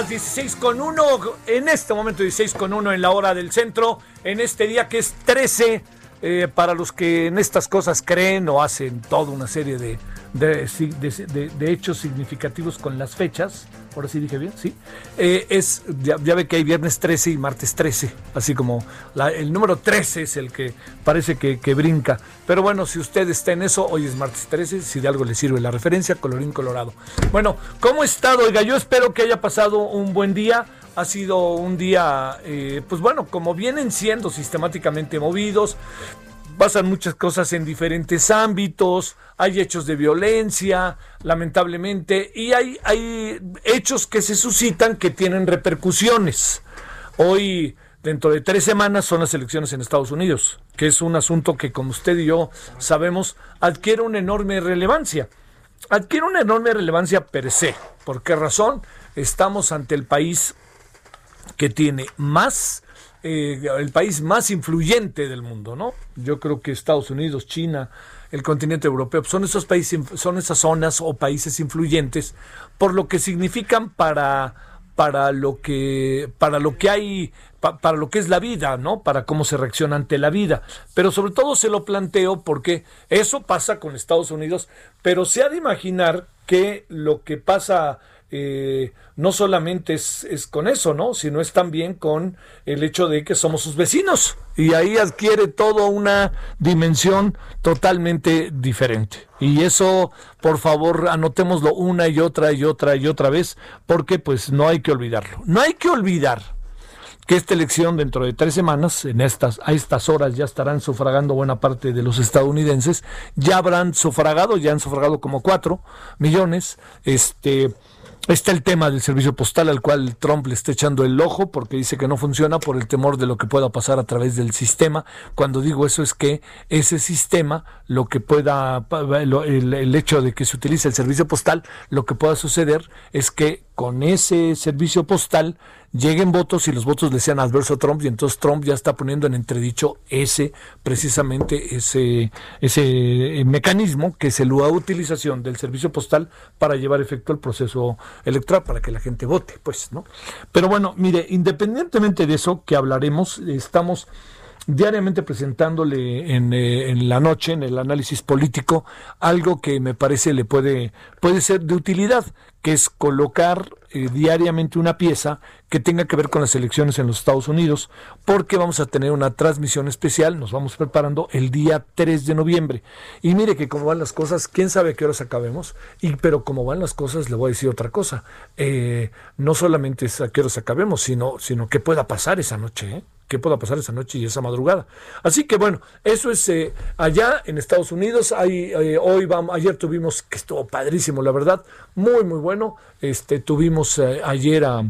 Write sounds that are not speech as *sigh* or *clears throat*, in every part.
Las 16 con 1, en este momento 16 con 1 en la hora del centro, en este día que es 13, eh, para los que en estas cosas creen o hacen toda una serie de, de, hechos significativos con las fechas, ahora sí dije bien, sí, Eh, es, ya, ve que hay viernes 13 y martes 13, así como el número 13 es el que parece que, que brinca, pero bueno, si usted está en eso, hoy es martes 13, si de algo le sirve la referencia, colorín colorado. Bueno, ¿cómo ha estado? Oiga, yo espero que haya pasado un buen día. Ha sido un día, eh, pues bueno, como vienen siendo sistemáticamente movidos, pasan muchas cosas en diferentes ámbitos, hay hechos de violencia, lamentablemente, y hay, hechos que se suscitan que tienen repercusiones. Hoy, dentro de tres semanas, son las elecciones en Estados Unidos, que es un asunto que, como usted y yo sabemos, adquiere una enorme relevancia. Adquiere una enorme relevancia per se. ¿Por qué razón? Estamos ante el país que tiene más, eh, el país más influyente del mundo, ¿no? Yo creo que Estados Unidos, China, el continente europeo, son esos países, son esas zonas o países influyentes por lo que significan para para lo que para lo que hay pa- para lo que es la vida, ¿no? Para cómo se reacciona ante la vida. Pero sobre todo se lo planteo porque eso pasa con Estados Unidos, pero se ha de imaginar que lo que pasa eh, no solamente es, es con eso, ¿no? Sino es también con el hecho de que somos sus vecinos. Y ahí adquiere toda una dimensión totalmente diferente. Y eso, por favor, anotémoslo una y otra y otra y otra vez, porque pues no hay que olvidarlo. No hay que olvidar que esta elección dentro de tres semanas, en estas, a estas horas ya estarán sufragando buena parte de los estadounidenses, ya habrán sufragado, ya han sufragado como cuatro millones, este Está el tema del servicio postal al cual Trump le está echando el ojo porque dice que no funciona por el temor de lo que pueda pasar a través del sistema. Cuando digo eso es que ese sistema, lo que pueda, el hecho de que se utilice el servicio postal, lo que pueda suceder es que con ese servicio postal lleguen votos y los votos le sean adversos a Trump y entonces Trump ya está poniendo en entredicho ese precisamente ese ese eh, mecanismo que es la utilización del servicio postal para llevar efecto el proceso electoral para que la gente vote pues no pero bueno mire independientemente de eso que hablaremos estamos diariamente presentándole en, eh, en, la noche, en el análisis político, algo que me parece le puede, puede ser de utilidad, que es colocar eh, diariamente una pieza que tenga que ver con las elecciones en los Estados Unidos, porque vamos a tener una transmisión especial, nos vamos preparando el día 3 de noviembre. Y mire que como van las cosas, quién sabe a qué horas acabemos, y, pero como van las cosas, le voy a decir otra cosa. Eh, no solamente es a qué horas acabemos, sino, sino qué pueda pasar esa noche. ¿eh? qué pueda pasar esa noche y esa madrugada. Así que bueno, eso es eh, allá en Estados Unidos. Hay, hoy vamos, ayer tuvimos que estuvo padrísimo, la verdad, muy muy bueno. Este tuvimos ayer a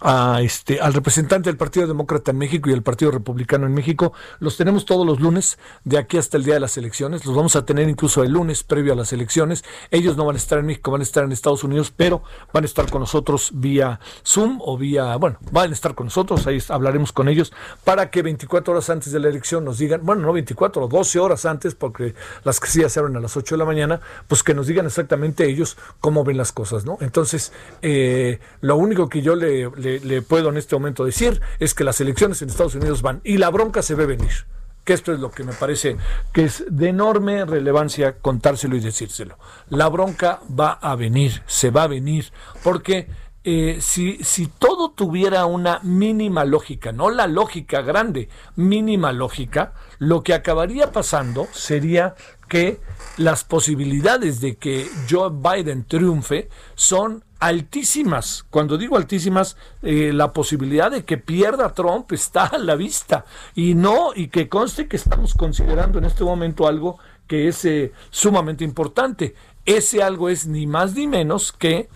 a este, al representante del Partido Demócrata en México y el Partido Republicano en México. Los tenemos todos los lunes, de aquí hasta el día de las elecciones. Los vamos a tener incluso el lunes previo a las elecciones. Ellos no van a estar en México, van a estar en Estados Unidos, pero van a estar con nosotros vía Zoom o vía, bueno, van a estar con nosotros, ahí hablaremos con ellos para que 24 horas antes de la elección nos digan, bueno, no 24, 12 horas antes, porque las que sí se abren a las 8 de la mañana, pues que nos digan exactamente ellos cómo ven las cosas, ¿no? Entonces, eh, lo único que yo le le, puedo en este momento decir es que las elecciones en Estados Unidos van y la bronca se ve venir que esto es lo que me parece que es de enorme relevancia contárselo y decírselo. La bronca va a venir, se va a venir, porque eh, si, si todo tuviera una mínima lógica, no la lógica grande, mínima lógica, lo que acabaría pasando sería que las posibilidades de que Joe Biden triunfe son altísimas. Cuando digo altísimas, eh, la posibilidad de que pierda Trump está a la vista. Y no, y que conste que estamos considerando en este momento algo que es eh, sumamente importante. Ese algo es ni más ni menos que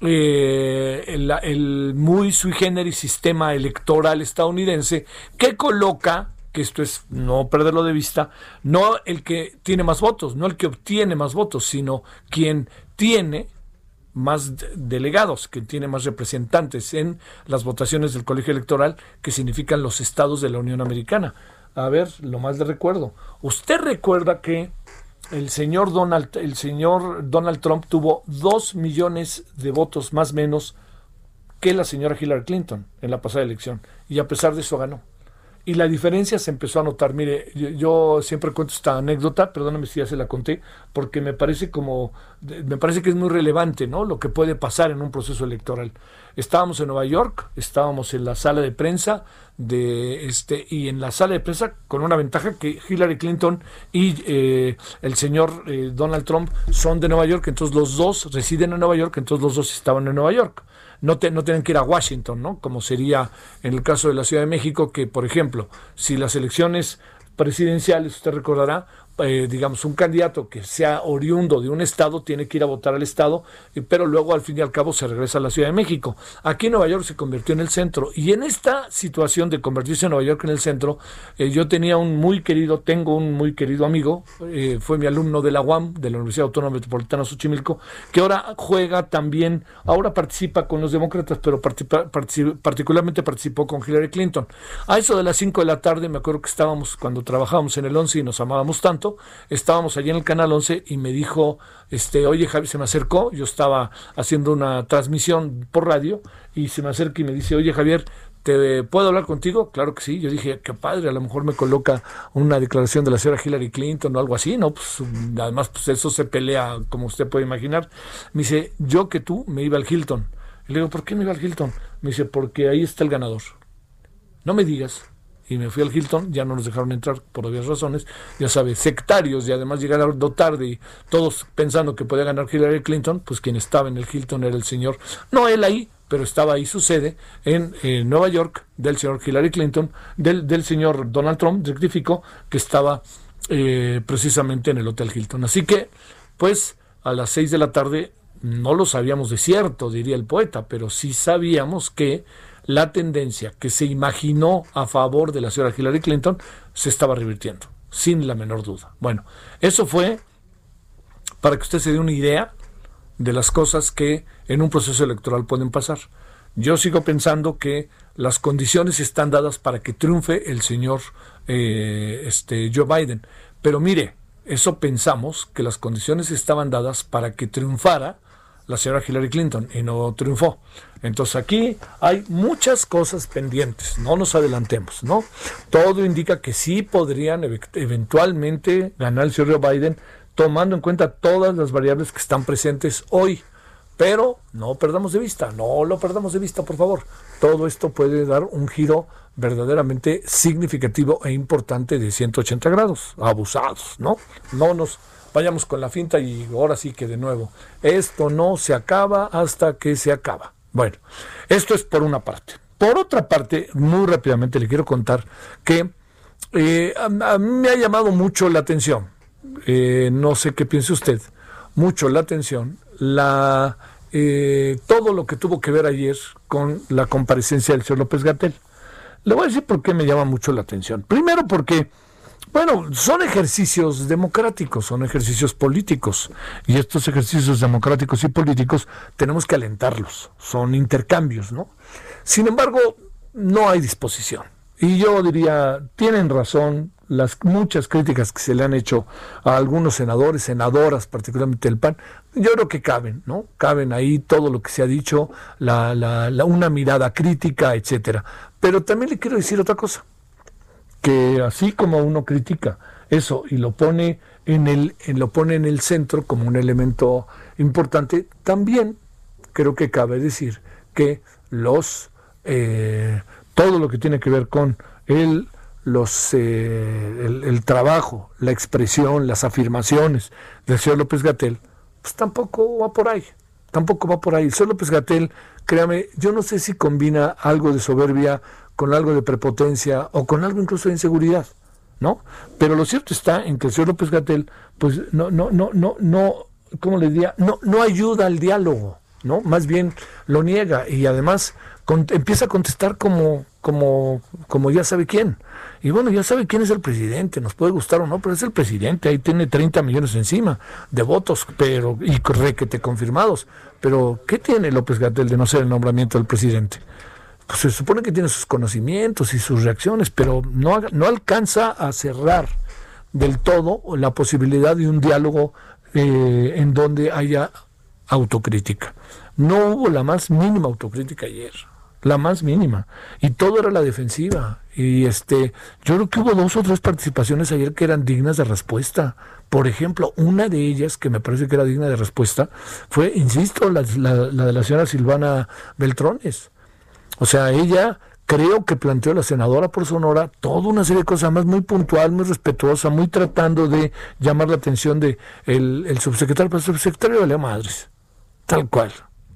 eh, el, el, muy sui generis sistema electoral estadounidense que coloca que esto es no perderlo de vista, no el que tiene más votos, no el que obtiene más votos, sino quien tiene más delegados, que tiene más representantes en las votaciones del colegio electoral, que significan los estados de la Unión Americana. A ver, lo más de recuerdo. Usted recuerda que el señor Donald, el señor Donald Trump tuvo dos millones de votos más menos que la señora Hillary Clinton en la pasada elección. Y a pesar de eso ganó y la diferencia se empezó a notar. Mire, yo, siempre cuento esta anécdota, perdóname si ya se la conté, porque me parece como, me parece que es muy relevante, ¿no? Lo que puede pasar en un proceso electoral. Estábamos en Nueva York, estábamos en la sala de prensa de este y en la sala de prensa con una ventaja que Hillary Clinton y eh, el señor eh, Donald Trump son de Nueva York, entonces los dos residen en Nueva York, entonces los dos estaban en Nueva York no, no tienen que ir a Washington, ¿no? Como sería en el caso de la Ciudad de México, que, por ejemplo, si las elecciones presidenciales, usted recordará, eh, digamos, un candidato que sea oriundo de un estado tiene que ir a votar al estado, pero luego al fin y al cabo se regresa a la Ciudad de México. Aquí Nueva York se convirtió en el centro y en esta situación de convertirse en Nueva York en el centro, eh, yo tenía un muy querido, tengo un muy querido amigo, eh, fue mi alumno de la UAM, de la Universidad Autónoma Metropolitana Xochimilco, que ahora juega también, ahora participa con los demócratas, pero particularmente participó con Hillary Clinton. A eso de las 5 de la tarde, me acuerdo que estábamos cuando trabajábamos en el 11 y nos amábamos tanto, estábamos allí en el canal 11 y me dijo, este, oye Javi, se me acercó, yo estaba haciendo una transmisión por radio y se me acerca y me dice, oye Javier, ¿te puedo hablar contigo? Claro que sí. Yo dije, qué padre, a lo mejor me coloca una declaración de la señora Hillary Clinton o algo así, ¿no? Pues además, pues eso se pelea, como usted puede imaginar. Me dice, yo que tú me iba al Hilton. le digo, ¿por qué me iba al Hilton? Me dice, porque ahí está el ganador. No me digas y me fui al Hilton, ya no nos dejaron entrar por obvias razones, ya sabes, sectarios y además llegaron tarde y todos pensando que podía ganar Hillary Clinton, pues quien estaba en el Hilton era el señor, no él ahí, pero estaba ahí su sede en, Nueva York del señor Hillary Clinton, del, del señor Donald Trump, rectificó, que estaba eh, precisamente en el Hotel Hilton. Así que, pues, a las seis de la tarde no lo sabíamos de cierto, diría el poeta, pero sí sabíamos que la tendencia que se imaginó a favor de la señora Hillary Clinton se estaba revirtiendo, sin la menor duda. Bueno, eso fue para que usted se dé una idea de las cosas que en un proceso electoral pueden pasar. Yo sigo pensando que las condiciones están dadas para que triunfe el señor eh, este, Joe Biden. Pero mire, eso pensamos que las condiciones estaban dadas para que triunfara la señora Hillary Clinton y no triunfó. Entonces aquí hay muchas cosas pendientes, no nos adelantemos, ¿no? Todo indica que sí podrían eventualmente ganar el señor Biden tomando en cuenta todas las variables que están presentes hoy. Pero no perdamos de vista, no lo perdamos de vista, por favor. Todo esto puede dar un giro verdaderamente significativo e importante de 180 grados, abusados, ¿no? No nos vayamos con la finta y ahora sí que de nuevo, esto no se acaba hasta que se acaba. Bueno, esto es por una parte. Por otra parte, muy rápidamente le quiero contar que eh, a, mí me ha llamado mucho la atención, eh, no sé qué piense usted, mucho la atención la eh, todo lo que tuvo que ver ayer con la comparecencia del señor López Gatel. Le voy a decir por qué me llama mucho la atención. Primero porque, bueno, son ejercicios democráticos, son ejercicios políticos. Y estos ejercicios democráticos y políticos tenemos que alentarlos. Son intercambios, ¿no? Sin embargo, no hay disposición. Y yo diría, tienen razón las muchas críticas que se le han hecho a algunos senadores, senadoras, particularmente del PAN, yo creo que caben, ¿no? Caben ahí todo lo que se ha dicho, la, la, una mirada crítica, etcétera. Pero también le quiero decir otra cosa, que así como uno critica eso y lo pone en el, lo pone en el centro como un elemento importante, también creo que cabe decir que los eh, todo lo que tiene que ver con el los, eh, el, trabajo, la expresión, las afirmaciones del señor López Gatel, pues tampoco va por ahí, tampoco va por ahí. El señor López Gatel, créame, yo no sé si combina algo de soberbia con algo de prepotencia o con algo incluso de inseguridad, ¿no? Pero lo cierto está en que el señor López Gatel, pues no, no, no, no, no, ¿cómo le diría? No, no ayuda al diálogo, ¿no? Más bien lo niega y además empieza a contestar como, como, como ya sabe quién. Y bueno, ya sabe quién es el presidente, nos puede gustar o no, pero es el presidente, ahí tiene 30 millones encima de votos, pero y requete confirmados. Pero, ¿qué tiene López Gatel de no ser el nombramiento del presidente? Se supone que tiene sus conocimientos y sus reacciones, pero no, no alcanza a cerrar del todo la posibilidad de un diálogo eh, en donde haya autocrítica. No hubo la más mínima autocrítica ayer la más mínima. Y todo era la defensiva. Y este, yo creo que hubo dos o tres participaciones ayer que eran dignas de respuesta. Por ejemplo, una de ellas que me parece que era digna de respuesta fue, insisto, la, de la señora Silvana Beltrones. O sea, ella creo que planteó la senadora por Sonora toda una serie de cosas más muy puntual, muy respetuosa, muy tratando de llamar la atención de el, subsecretario, pero el subsecretario la madres, tal cual,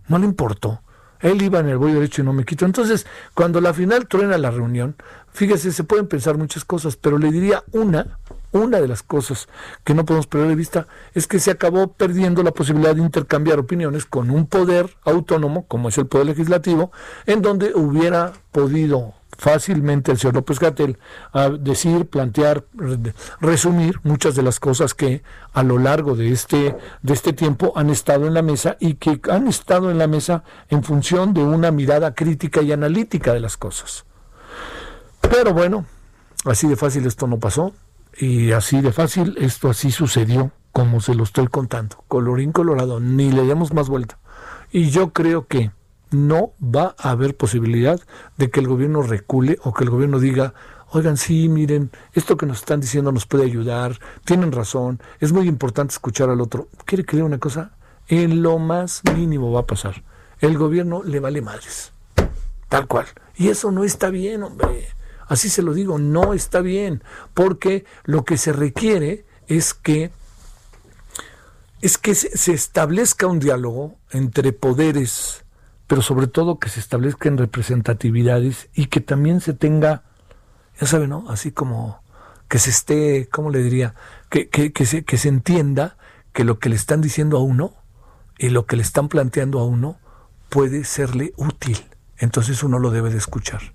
no le importó. Él iba en el voy derecho y no me quito. Entonces, cuando la final truena la reunión, fíjese, se pueden pensar muchas cosas, pero le diría una, una de las cosas que no podemos perder de vista es que se acabó perdiendo la posibilidad de intercambiar opiniones con un poder autónomo, como es el poder legislativo, en donde hubiera podido fácilmente el señor López Gatel a decir, plantear, resumir muchas de las cosas que a lo largo de este, de este tiempo han estado en la mesa y que han estado en la mesa en función de una mirada crítica y analítica de las cosas. Pero bueno, así de fácil esto no pasó y así de fácil esto así sucedió como se lo estoy contando. Colorín colorado, ni le demos más vuelta. Y yo creo que no va a haber posibilidad de que el gobierno recule o que el gobierno diga, oigan, sí, miren, esto que nos están diciendo nos puede ayudar, tienen razón, es muy importante escuchar al otro. ¿Quiere que una cosa? En lo más mínimo va a pasar. El gobierno le vale madres. Tal cual. Y eso no está bien, hombre. Así se lo digo, no está bien. Porque lo que se requiere es que es que se establezca un diálogo entre poderes pero sobre todo que se establezcan representatividades y que también se tenga, ya sabe, ¿no? Así como que se esté, ¿cómo le diría? Que, que, se, que se entienda que lo que le están diciendo a uno y lo que le están planteando a uno puede serle útil. Entonces uno lo debe de escuchar.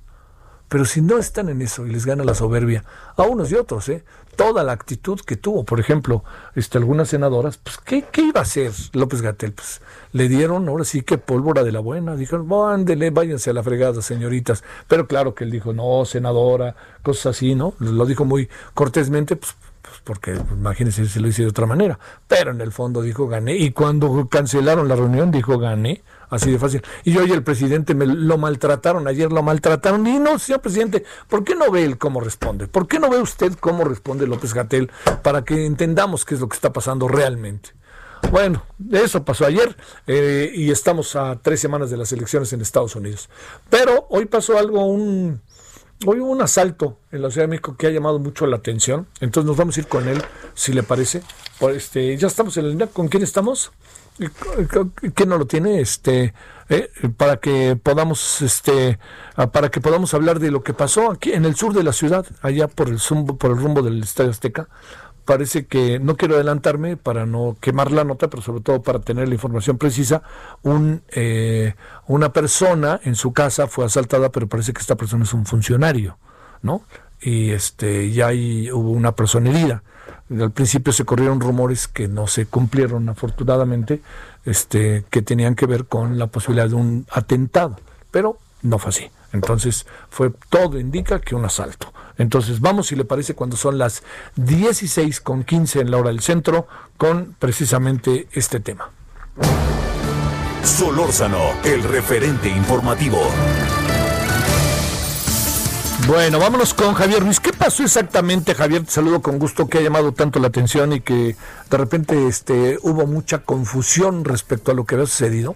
Pero si no están en eso y les gana la soberbia, a unos y otros, ¿eh? toda la actitud que tuvo, por ejemplo, este, algunas senadoras, pues, ¿qué, ¿qué iba a hacer López Gatel? Pues le dieron ahora sí que pólvora de la buena, dijeron, ándele, váyanse a la fregada, señoritas. Pero claro que él dijo, no, senadora, cosas así, ¿no? Lo dijo muy cortésmente, pues pues, porque pues, imagínense si lo hice de otra manera. Pero en el fondo dijo gané. Y cuando cancelaron la reunión dijo gané. Así de fácil. Y hoy el presidente me lo maltrataron, ayer lo maltrataron. Y no, señor presidente, ¿por qué no ve él cómo responde? ¿Por qué no ve usted cómo responde López Gatel para que entendamos qué es lo que está pasando realmente? Bueno, eso pasó ayer eh, y estamos a tres semanas de las elecciones en Estados Unidos. Pero hoy pasó algo, un, Hoy hubo un asalto en la Ciudad de México que ha llamado mucho la atención. Entonces nos vamos a ir con él, si le parece. Este, ya estamos en la línea. ¿Con quién estamos? ¿Quién no lo tiene? Este, eh, para que podamos, este, ah, para que podamos hablar de lo que pasó aquí en el sur de la ciudad, allá por el, por el rumbo del Estadio Azteca parece que, no quiero adelantarme para no quemar la nota, pero sobre todo para tener la información precisa, un, eh, una persona en su casa fue asaltada, pero parece que esta persona es un funcionario, ¿no? Y este, ya hay, hubo una persona herida. Al principio se corrieron rumores que no se cumplieron afortunadamente, este, que tenían que ver con la posibilidad de un atentado, pero no fue así. Entonces, fue todo indica que un asalto. Entonces vamos, si le parece, cuando son las 16 con 15 en la hora del centro, con precisamente este tema. Solórzano, el referente informativo. Bueno, vámonos con Javier Ruiz. ¿Qué pasó exactamente, Javier? Te saludo con gusto, que ha llamado tanto la atención y que de repente este, hubo mucha confusión respecto a lo que había sucedido.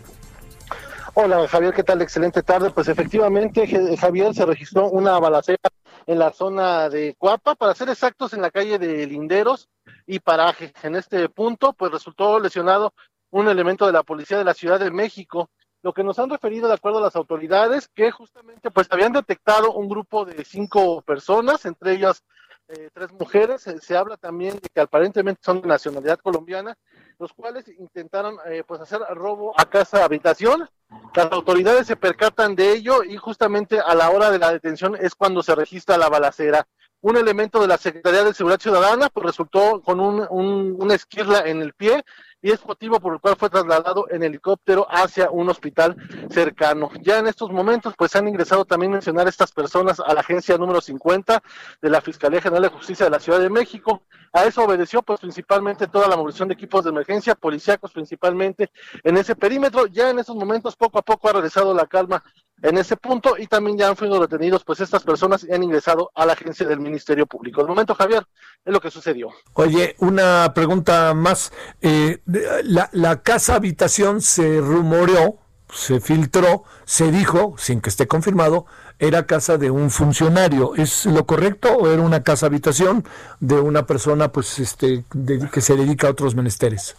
Hola Javier, ¿qué tal? Excelente tarde. Pues efectivamente, Javier, se registró una balacera en la zona de Cuapa, para ser exactos, en la calle de Linderos y Paraje. En este punto, pues resultó lesionado un elemento de la Policía de la Ciudad de México. Lo que nos han referido de acuerdo a las autoridades, que justamente pues habían detectado un grupo de cinco personas, entre ellas eh, tres mujeres. Se, habla también de que aparentemente son de nacionalidad colombiana, los cuales intentaron eh, pues hacer robo a casa habitación. Las autoridades se percatan de ello y justamente a la hora de la detención es cuando se registra la balacera. Un elemento de la Secretaría de Seguridad Ciudadana pues resultó con un, un, una esquirla en el pie y es motivo por el cual fue trasladado en helicóptero hacia un hospital cercano. Ya en estos momentos, pues han ingresado también mencionar estas personas a la agencia número 50 de la Fiscalía General de Justicia de la Ciudad de México. A eso obedeció, pues principalmente toda la movilización de equipos de emergencia, policíacos principalmente en ese perímetro. Ya en estos momentos, poco a poco ha regresado la calma en ese punto y también ya han sido retenidos pues estas personas y han ingresado a la agencia del Ministerio Público. De momento, Javier, es lo que sucedió. Oye, una pregunta más. Eh, la, la casa habitación se rumoreó, se filtró, se dijo, sin que esté confirmado, era casa de un funcionario. ¿Es lo correcto o era una casa habitación de una persona pues este que se dedica a otros menesteres?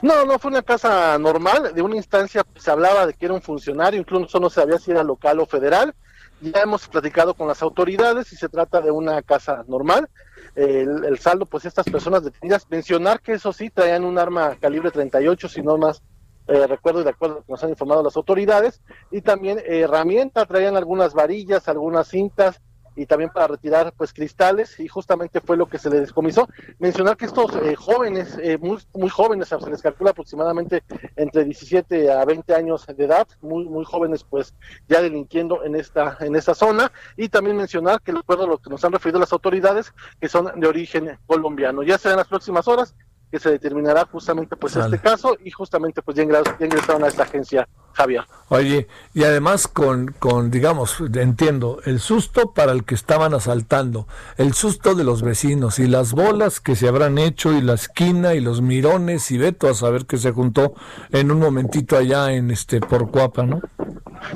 No, no fue una casa normal, de una instancia pues, se hablaba de que era un funcionario, incluso no sabía si era local o federal. Ya hemos platicado con las autoridades y se trata de una casa normal. El, el, saldo, pues estas personas detenidas, mencionar que eso sí, traían un arma calibre 38, si no más eh, recuerdo y de acuerdo que nos han informado las autoridades, y también eh, herramientas, traían algunas varillas, algunas cintas, y también para retirar pues cristales y justamente fue lo que se le descomisó. Mencionar que estos eh, jóvenes, eh, muy, muy jóvenes, se les calcula aproximadamente entre 17 a 20 años de edad, muy, muy jóvenes pues ya delinquiendo en esta, en esta zona y también mencionar que de acuerdo a lo que nos han referido las autoridades que son de origen colombiano. Ya será en las próximas horas que se determinará justamente pues este caso y justamente pues ya ingresaron a esta agencia Javier. Oye, y además con, con, digamos, entiendo, el susto para el que estaban asaltando, el susto de los vecinos y las bolas que se habrán hecho y la esquina y los mirones y Beto a saber que se juntó en un momentito allá en este por Cuapa, ¿no?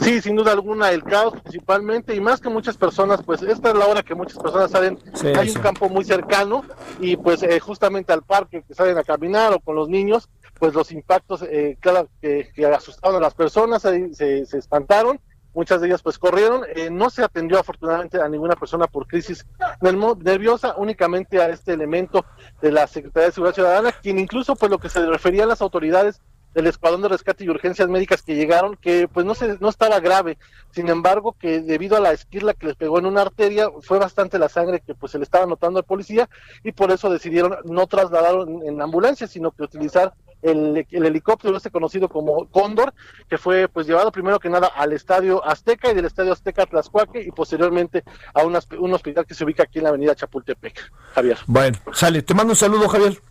Sí, sin duda alguna, el caos principalmente, y más que muchas personas, pues esta es la hora que muchas personas salen, hay un campo muy cercano, y pues eh, justamente al parque que salen a caminar o con los niños, pues los impactos, eh, claro, que, asustaron a las personas, se, se, espantaron, muchas de ellas pues corrieron, eh, no se atendió afortunadamente a ninguna persona por crisis nerviosa, únicamente a este elemento de la Secretaría de Seguridad Ciudadana, quien incluso pues lo que se refería a las autoridades del escuadrón de rescate y urgencias médicas que llegaron, que pues no se, no estaba grave, sin embargo que debido a la esquirla que les pegó en una arteria, fue bastante la sangre que pues se le estaba notando al policía y por eso decidieron no trasladarlo en, ambulancia, sino que utilizar el, helicóptero este conocido como Cóndor, que fue pues llevado primero que nada al Estadio Azteca y del Estadio Azteca a Tlaxcuaque y posteriormente a un hospital que se ubica aquí en la avenida Chapultepec. Javier. Bueno, sale, te mando un saludo, Javier.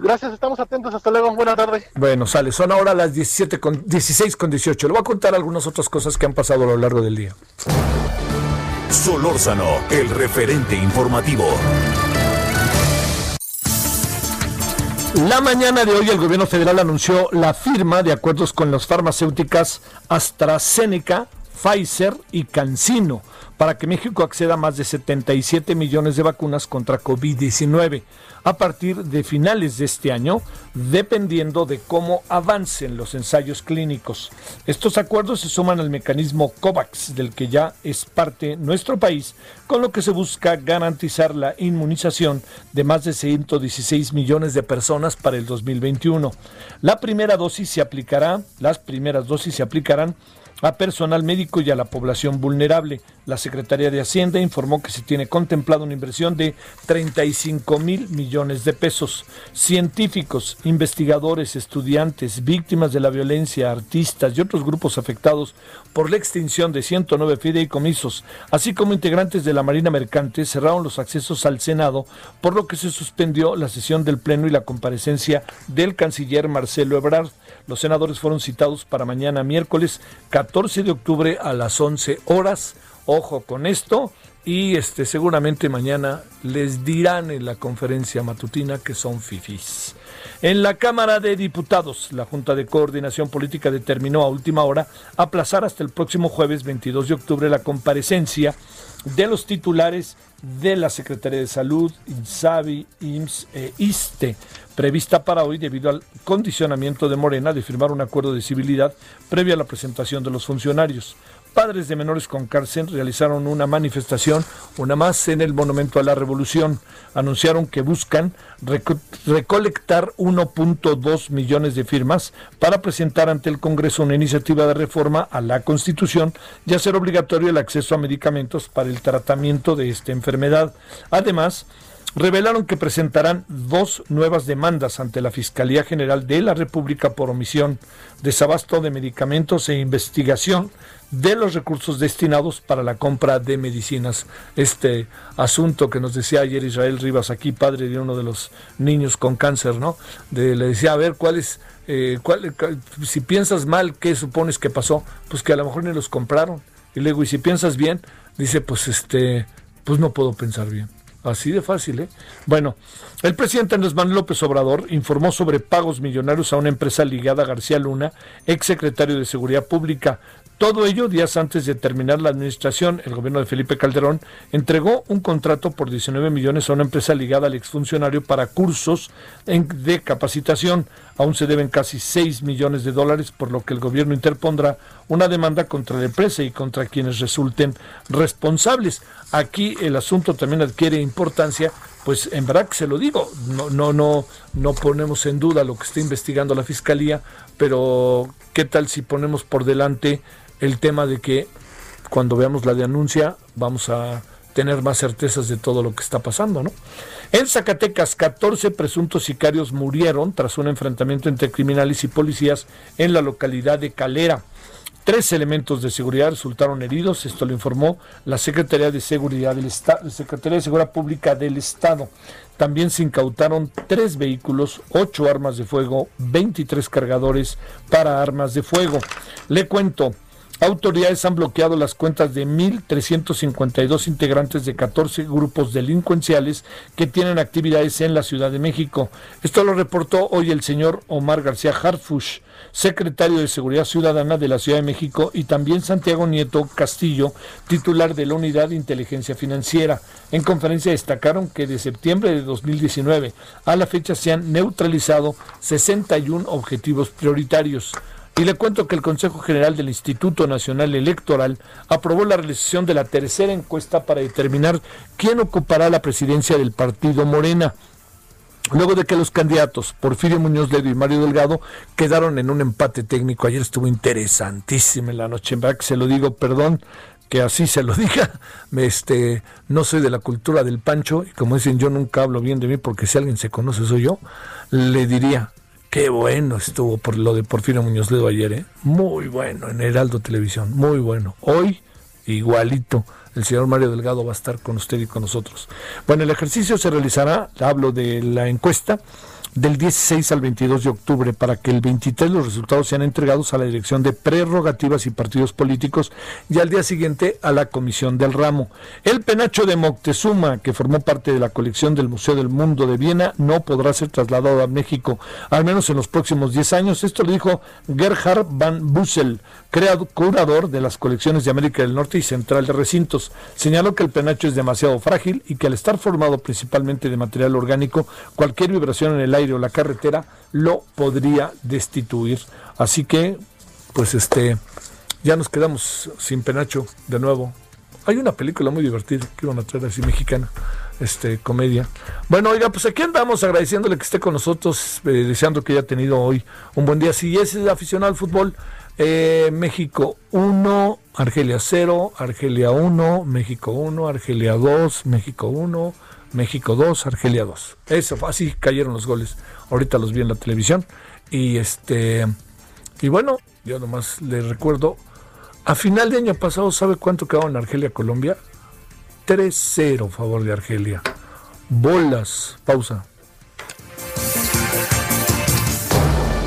Gracias, estamos atentos. Hasta luego. Buenas tardes. Bueno, sale. Son ahora las 17 con, 16 con 18. Le voy a contar algunas otras cosas que han pasado a lo largo del día. Solórzano, el referente informativo. La mañana de hoy el gobierno federal anunció la firma de acuerdos con las farmacéuticas AstraZeneca, Pfizer y CanSino para que México acceda a más de 77 millones de vacunas contra COVID-19 a partir de finales de este año, dependiendo de cómo avancen los ensayos clínicos. Estos acuerdos se suman al mecanismo COVAX, del que ya es parte nuestro país, con lo que se busca garantizar la inmunización de más de 116 millones de personas para el 2021. La primera dosis se aplicará, las primeras dosis se aplicarán a personal médico y a la población vulnerable. La Secretaría de Hacienda informó que se tiene contemplado una inversión de 35 mil millones de pesos. Científicos, investigadores, estudiantes, víctimas de la violencia, artistas y otros grupos afectados por la extinción de 109 fideicomisos, así como integrantes de la Marina Mercante, cerraron los accesos al Senado, por lo que se suspendió la sesión del Pleno y la comparecencia del canciller Marcelo Ebrard. Los senadores fueron citados para mañana miércoles 14 de octubre a las 11 horas. Ojo con esto. Y este, seguramente mañana les dirán en la conferencia matutina que son fifis. En la Cámara de Diputados, la Junta de Coordinación Política determinó a última hora aplazar hasta el próximo jueves 22 de octubre la comparecencia de los titulares de la Secretaría de Salud, INSABI, IMSS e ISTE, prevista para hoy debido al condicionamiento de Morena de firmar un acuerdo de civilidad previo a la presentación de los funcionarios padres de menores con cárcel realizaron una manifestación, una más en el Monumento a la Revolución. Anunciaron que buscan recolectar 1.2 millones de firmas para presentar ante el Congreso una iniciativa de reforma a la Constitución y hacer obligatorio el acceso a medicamentos para el tratamiento de esta enfermedad. Además, revelaron que presentarán dos nuevas demandas ante la Fiscalía General de la República por omisión, desabasto de medicamentos e investigación de los recursos destinados para la compra de medicinas. Este asunto que nos decía ayer Israel Rivas, aquí padre de uno de los niños con cáncer, ¿no? De, le decía, a ver, ¿cuál es, eh, cuál, si piensas mal, ¿qué supones que pasó? Pues que a lo mejor ni los compraron. Y luego, y si piensas bien, dice, pues este, pues no puedo pensar bien. Así de fácil, ¿eh? Bueno, el presidente Andrés Manuel López Obrador informó sobre pagos millonarios a una empresa ligada a García Luna, ex secretario de Seguridad Pública. Todo ello días antes de terminar la administración, el gobierno de Felipe Calderón entregó un contrato por 19 millones a una empresa ligada al exfuncionario para cursos de capacitación. Aún se deben casi 6 millones de dólares, por lo que el gobierno interpondrá una demanda contra la empresa y contra quienes resulten responsables. Aquí el asunto también adquiere importancia pues en verdad que se lo digo, no, no, no, no ponemos en duda lo que está investigando la fiscalía, pero ¿qué tal si ponemos por delante el tema de que cuando veamos la denuncia vamos a tener más certezas de todo lo que está pasando, ¿no? En Zacatecas, 14 presuntos sicarios murieron tras un enfrentamiento entre criminales y policías en la localidad de Calera. Tres elementos de seguridad resultaron heridos, esto lo informó la Secretaría de Seguridad del Estado, Secretaría de Seguridad Pública del Estado. También se incautaron tres vehículos, ocho armas de fuego, 23 cargadores para armas de fuego. Le cuento, Autoridades han bloqueado las cuentas de 1.352 integrantes de 14 grupos delincuenciales que tienen actividades en la Ciudad de México. Esto lo reportó hoy el señor Omar García Harfush, secretario de Seguridad Ciudadana de la Ciudad de México, y también Santiago Nieto Castillo, titular de la Unidad de Inteligencia Financiera. En conferencia destacaron que de septiembre de 2019 a la fecha se han neutralizado 61 objetivos prioritarios. Y le cuento que el Consejo General del Instituto Nacional Electoral aprobó la realización de la tercera encuesta para determinar quién ocupará la presidencia del partido Morena. Luego de que los candidatos Porfirio Muñoz Ledo y Mario Delgado quedaron en un empate técnico, ayer estuvo interesantísima la noche, se lo digo, perdón que así se lo *laughs* diga, este, no soy de la cultura del pancho y como dicen yo nunca hablo bien de mí porque si alguien se conoce soy yo, le diría, qué bueno estuvo por lo de Porfirio Muñoz Ledo ayer, ¿eh? muy bueno en Heraldo Televisión, muy bueno. Hoy igualito el señor Mario Delgado va a estar con usted y con nosotros. Bueno, el ejercicio se realizará, hablo de la encuesta, del 16 al 22 de octubre para que el 23 los resultados sean entregados a la Dirección de Prerrogativas y Partidos Políticos y al día siguiente a la Comisión del Ramo. El penacho de Moctezuma, que formó parte de la colección del Museo del Mundo de Viena, no podrá ser trasladado a México, al menos en los próximos 10 años. Esto lo dijo Gerhard van Bussel, curador de las colecciones de América del Norte y Central de Recintos. Señaló que el penacho es demasiado frágil y que al estar formado principalmente de material orgánico, cualquier vibración en el aire la carretera lo podría destituir. Así que, pues este, ya nos quedamos sin penacho de nuevo. Hay una película muy divertida que iban a traer así mexicana, este, comedia. Bueno, oiga, pues aquí andamos agradeciéndole que esté con nosotros, eh, deseando que haya tenido hoy un buen día. Si es aficionado al fútbol, eh, México 1, Argelia 0, Argelia 1, México 1, Argelia 2, México 1, México 2, Argelia 2. Eso, así cayeron los goles. Ahorita los vi en la televisión. Y este y bueno, yo nomás les recuerdo, a final de año pasado, ¿sabe cuánto quedó en Argelia, Colombia? 3-0 favor de Argelia. Bolas. Pausa.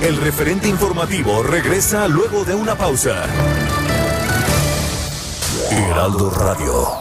El referente informativo regresa luego de una pausa. Heraldo Radio.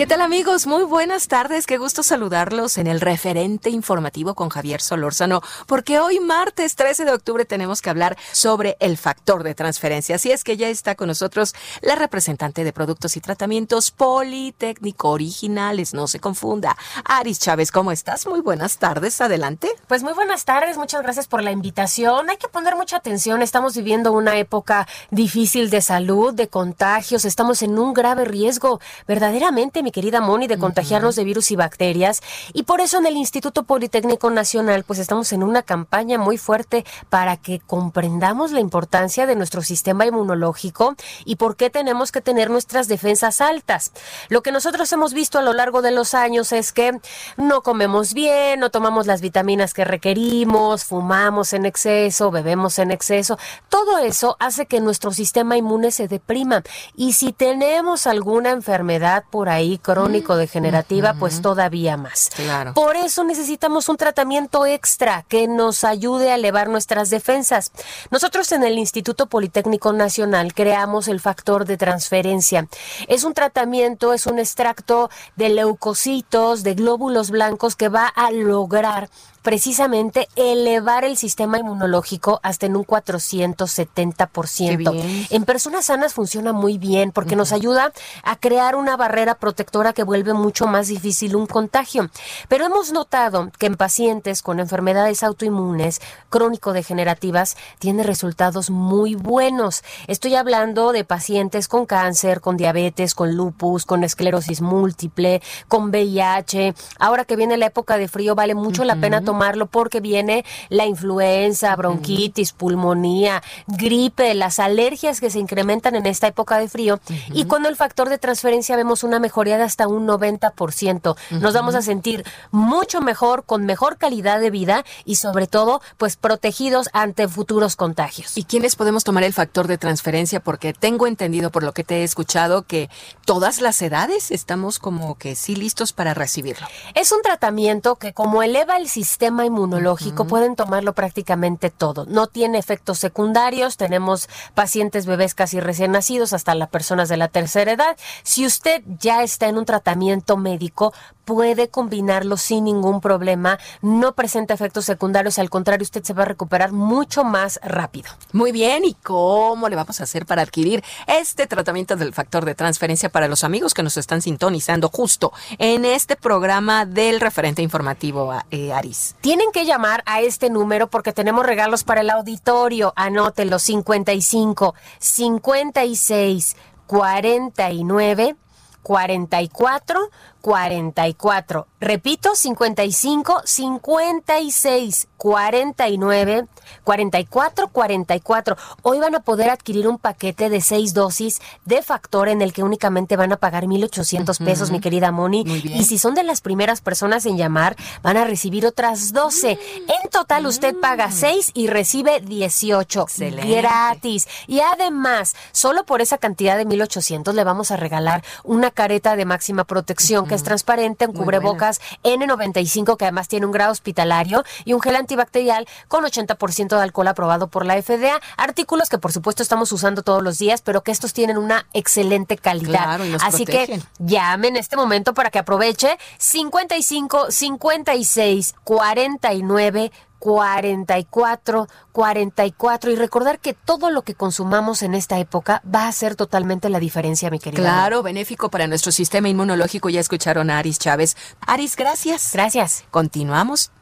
¿Qué tal amigos? Muy buenas tardes, qué gusto saludarlos en el referente informativo con Javier Solórzano, porque hoy martes 13 de octubre tenemos que hablar sobre el factor de transferencia. Así es que ya está con nosotros la representante de productos y tratamientos Politécnico Originales, no se confunda. Aris Chávez, ¿cómo estás? Muy buenas tardes, adelante. Pues muy buenas tardes, muchas gracias por la invitación. Hay que poner mucha atención, estamos viviendo una época difícil de salud, de contagios, estamos en un grave riesgo. Verdaderamente, mi querida Moni, de contagiarnos de virus y bacterias. Y por eso en el Instituto Politécnico Nacional, pues estamos en una campaña muy fuerte para que comprendamos la importancia de nuestro sistema inmunológico y por qué tenemos que tener nuestras defensas altas. Lo que nosotros hemos visto a lo largo de los años es que no comemos bien, no tomamos las vitaminas que requerimos, fumamos en exceso, bebemos en exceso. Todo eso hace que nuestro sistema inmune se deprima. Y si tenemos alguna enfermedad por ahí crónico-degenerativa, pues todavía más. Claro. Por eso necesitamos un tratamiento extra que nos ayude a elevar nuestras defensas. Nosotros en el Instituto Politécnico Nacional creamos el factor de transferencia. Es un tratamiento, es un extracto de leucocitos, de glóbulos blancos que va a lograr precisamente elevar el sistema inmunológico hasta en un 470%. En personas sanas funciona muy bien porque nos ayuda a crear una barrera protectora que vuelve mucho más difícil un contagio. Pero hemos notado que en pacientes con enfermedades autoinmunes crónico-degenerativas tiene resultados muy buenos. Estoy hablando de pacientes con cáncer, con diabetes, con lupus, con esclerosis múltiple, con VIH. Ahora que viene la época de frío, vale mucho la pena tomarlo porque viene la influenza, bronquitis, pulmonía, gripe, las alergias que se incrementan en esta época de frío. Y cuando el factor de transferencia vemos una mejoría de hasta un 90%. Nos vamos a sentir mucho mejor, con mejor calidad de vida y sobre todo, pues protegidos ante futuros contagios. ¿Y quiénes podemos tomar el factor de transferencia? Porque tengo entendido por lo que te he escuchado que todas las edades estamos como que sí listos para recibirlo. Es un tratamiento que como eleva el sistema inmunológico, pueden tomarlo prácticamente todo. No tiene efectos secundarios, tenemos pacientes bebés casi recién nacidos hasta las personas de la tercera edad. Si usted ya está en un tratamiento médico, puede combinarlo sin ningún problema, no presenta efectos secundarios, al contrario, usted se va a recuperar mucho más rápido. Muy bien, ¿y cómo le vamos a hacer para adquirir este tratamiento del factor de transferencia para los amigos que nos están sintonizando justo en este programa del referente informativo eh, Aris? Tienen que llamar a este número porque tenemos regalos para el auditorio. Anótelo 55 56 49 44 44. Repito, 55 56 49 44 44. Hoy van a poder adquirir un paquete de seis dosis de factor en el que únicamente van a pagar 1,800 pesos, mi querida Moni. Y si son de las primeras personas en llamar, van a recibir otras 12. En total, usted paga 6 y recibe 18. Gratis. Y además, solo por esa cantidad de 1,800 le vamos a regalar una careta de máxima protección que es transparente, un cubrebocas N95 que además tiene un grado hospitalario y un gel antibacterial con 80% de alcohol aprobado por la FDA. Artículos que por supuesto estamos usando todos los días, pero que estos tienen una excelente calidad. Así que llame en este momento para que aproveche 55 56 49 44, 44 y recordar que todo lo que consumamos en esta época va a hacer totalmente la diferencia, mi querida. Claro, benéfico para nuestro sistema inmunológico. Ya escucharon a Aris Chávez. Aris, gracias. Gracias. Continuamos.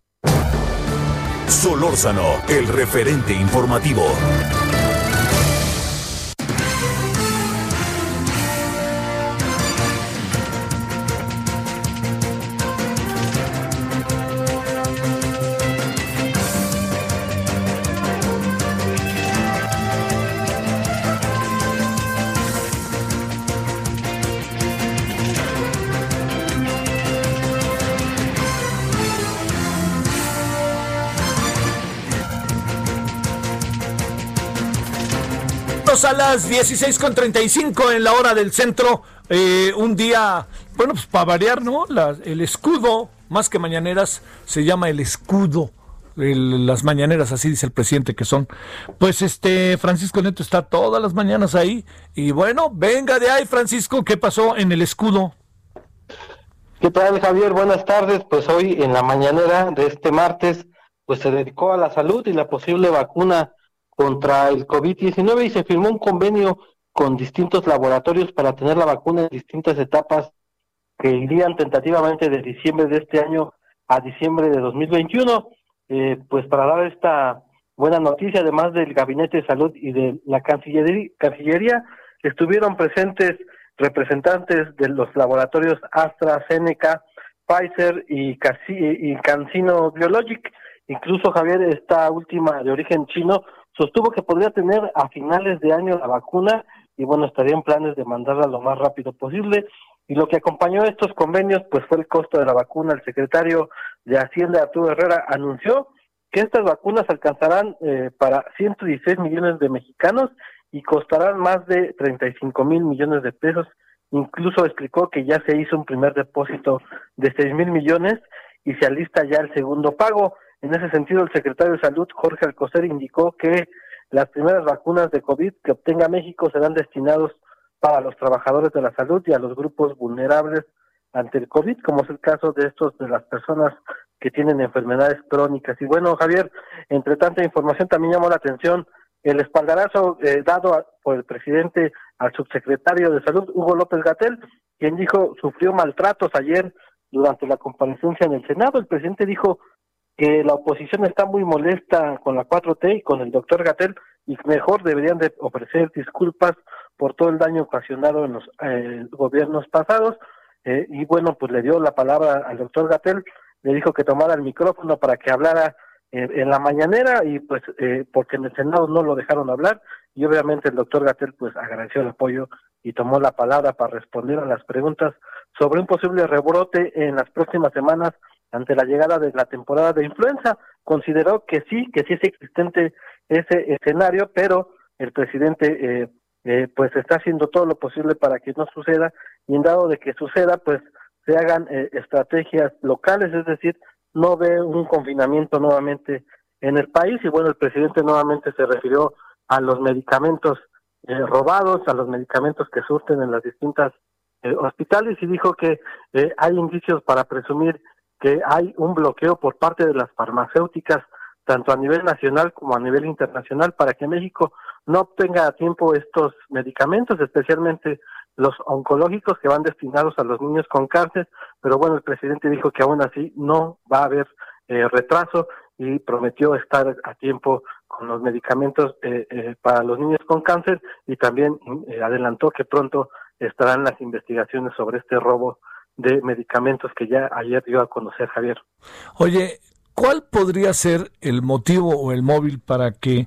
Solórzano, el referente informativo. A las 16.35 en la hora del centro. Eh, un día, bueno, pues para variar, ¿no? el escudo, más que mañaneras, se llama el escudo. las mañaneras, así dice el presidente que son. Pues este Francisco Neto está todas las mañanas ahí. Y bueno, venga de ahí, Francisco, ¿qué pasó en el escudo? ¿Qué tal, Javier? Buenas tardes. Pues hoy en la mañanera de este martes, pues se dedicó a la salud y la posible vacuna contra el COVID-19 y se firmó un convenio con distintos laboratorios para tener la vacuna en distintas etapas que irían tentativamente de diciembre de este año a diciembre de 2021. Eh, pues para dar esta buena noticia, además del Gabinete de Salud y de la Cancillería, estuvieron presentes representantes de los laboratorios AstraZeneca, Pfizer y, y Cancino Biologic. Incluso Javier, esta última de origen chino, sostuvo que podría tener a finales de año la vacuna y bueno, estaría en planes de mandarla lo más rápido posible. Y lo que acompañó estos convenios, pues fue el costo de la vacuna. El secretario de Hacienda, Arturo Herrera, anunció que estas vacunas alcanzarán eh, para 116 millones de mexicanos y costarán más de 35 mil millones de pesos. Incluso explicó que ya se hizo un primer depósito de 6 mil millones y se alista ya el segundo pago. En ese sentido, el secretario de Salud, Jorge Alcocer, indicó que las primeras vacunas de COVID que obtenga México serán destinados para los trabajadores de la salud y a los grupos vulnerables ante el COVID, como es el caso de estos de las personas que tienen enfermedades crónicas. Y bueno, Javier, entre tanta información también llamó la atención el espaldarazo eh, dado por el presidente al subsecretario de Salud, Hugo López Gatel, quien dijo sufrió maltratos ayer durante la comparecencia en el Senado. El presidente dijo que la oposición está muy molesta con la 4T y con el doctor Gatel y mejor deberían de ofrecer disculpas por todo el daño ocasionado en los eh, gobiernos pasados. Eh, y bueno, pues le dio la palabra al doctor Gatel, le dijo que tomara el micrófono para que hablara eh, en la mañanera y pues porque en el Senado no lo dejaron hablar y obviamente el doctor Gatel pues agradeció el apoyo y tomó la palabra para responder a las preguntas sobre un posible rebrote en las próximas semanas ante la llegada de la temporada de influenza. Consideró que sí, que sí es existente ese escenario, pero el presidente eh, eh, pues está haciendo todo lo posible para que no suceda y en dado de que suceda, pues se hagan eh, estrategias locales, es decir, no ve un confinamiento nuevamente en el país y bueno, el presidente nuevamente se refirió a los medicamentos robados, a los medicamentos que surten en las distintas hospitales y dijo que hay indicios para presumir que hay un bloqueo por parte de las farmacéuticas tanto a nivel nacional como a nivel internacional para que México no obtenga a tiempo estos medicamentos, especialmente los oncológicos que van destinados a los niños con cáncer, pero bueno, el presidente dijo que aún así no va a haber eh, retraso y prometió estar a tiempo con los medicamentos eh, eh, para los niños con cáncer y también adelantó que pronto estarán las investigaciones sobre este robo de medicamentos que ya ayer dio a conocer Javier. Oye, ¿cuál podría ser el motivo o el móvil para que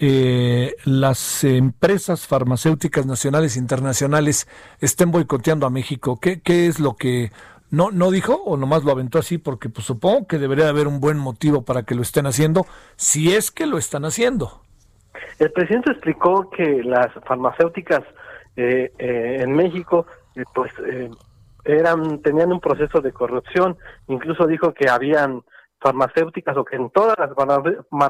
eh, las empresas farmacéuticas nacionales e internacionales estén boicoteando a México? ¿Qué, qué es lo que no, no dijo o nomás lo aventó así? Porque pues, supongo que debería haber un buen motivo para que lo estén haciendo, si es que lo están haciendo. El presidente explicó que las farmacéuticas eh, eh, en México pues eran tenían un proceso de corrupción, incluso dijo que habían farmacéuticas o que en todas las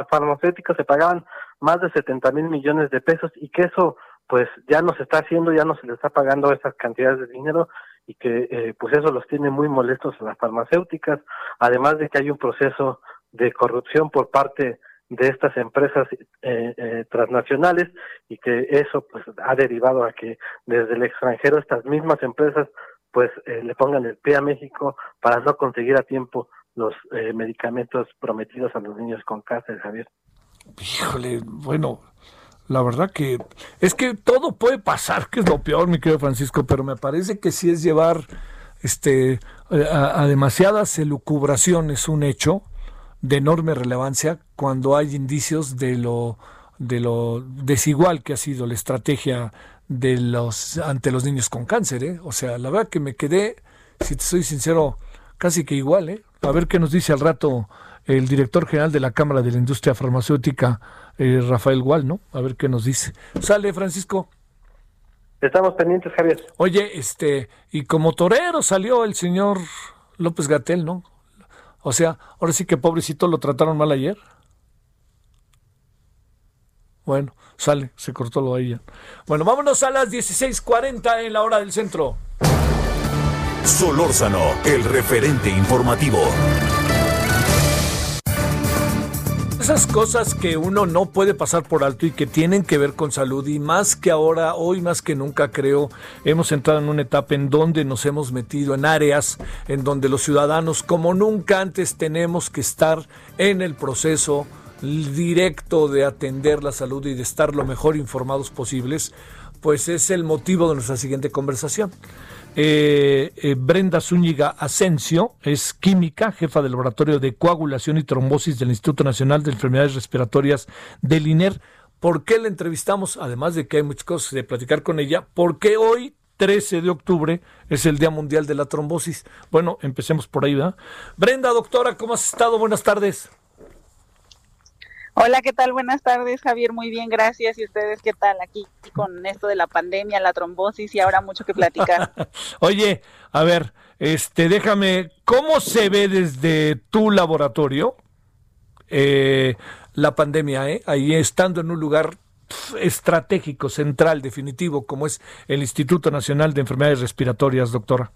farmacéuticas se pagaban más de 70 mil millones de pesos y que eso pues ya no se está haciendo, ya no se le está pagando esas cantidades de dinero y que eh, pues eso los tiene muy molestos a las farmacéuticas, además de que hay un proceso de corrupción por parte de estas empresas eh, eh, transnacionales y que eso pues ha derivado a que desde el extranjero estas mismas empresas pues eh, le pongan el pie a México para no conseguir a tiempo los eh, medicamentos prometidos a los niños con cáncer, Javier. Híjole, bueno, la verdad que es que todo puede pasar, que es lo peor, mi querido Francisco, pero me parece que si es llevar este a, a demasiadas elucubraciones un hecho de enorme relevancia cuando hay indicios de lo de lo desigual que ha sido la estrategia de los ante los niños con cáncer, ¿eh? O sea, la verdad que me quedé, si te soy sincero, casi que igual, ¿eh? A ver qué nos dice al rato el director general de la Cámara de la Industria Farmacéutica, eh, Rafael Gual, ¿no? A ver qué nos dice. Sale, Francisco. Estamos pendientes, Javier. Oye, este, y como torero salió el señor López Gatel, ¿no? O sea, ahora sí que pobrecito lo trataron mal ayer. Bueno, sale, se cortó lo ahí ya. Bueno, vámonos a las 16:40 en la hora del centro. Solórzano, el referente informativo. Esas cosas que uno no puede pasar por alto y que tienen que ver con salud y más que ahora, hoy más que nunca creo, hemos entrado en una etapa en donde nos hemos metido en áreas en donde los ciudadanos como nunca antes tenemos que estar en el proceso directo de atender la salud y de estar lo mejor informados posibles, pues es el motivo de nuestra siguiente conversación. Eh, eh, Brenda Zúñiga Asensio es química, jefa del laboratorio de coagulación y trombosis del Instituto Nacional de Enfermedades Respiratorias del INER. ¿Por qué la entrevistamos? Además de que hay muchas cosas de platicar con ella, porque hoy 13 de octubre es el Día Mundial de la Trombosis. Bueno, empecemos por ahí, ¿verdad? Brenda, doctora, ¿cómo has estado? Buenas tardes. Hola, ¿qué tal? Buenas tardes, Javier. Muy bien, gracias. ¿Y ustedes qué tal aquí con esto de la pandemia, la trombosis y ahora mucho que platicar? *laughs* Oye, a ver, este, déjame, ¿cómo se ve desde tu laboratorio eh, la pandemia? Eh? Ahí estando en un lugar estratégico, central, definitivo, como es el Instituto Nacional de Enfermedades Respiratorias, doctora.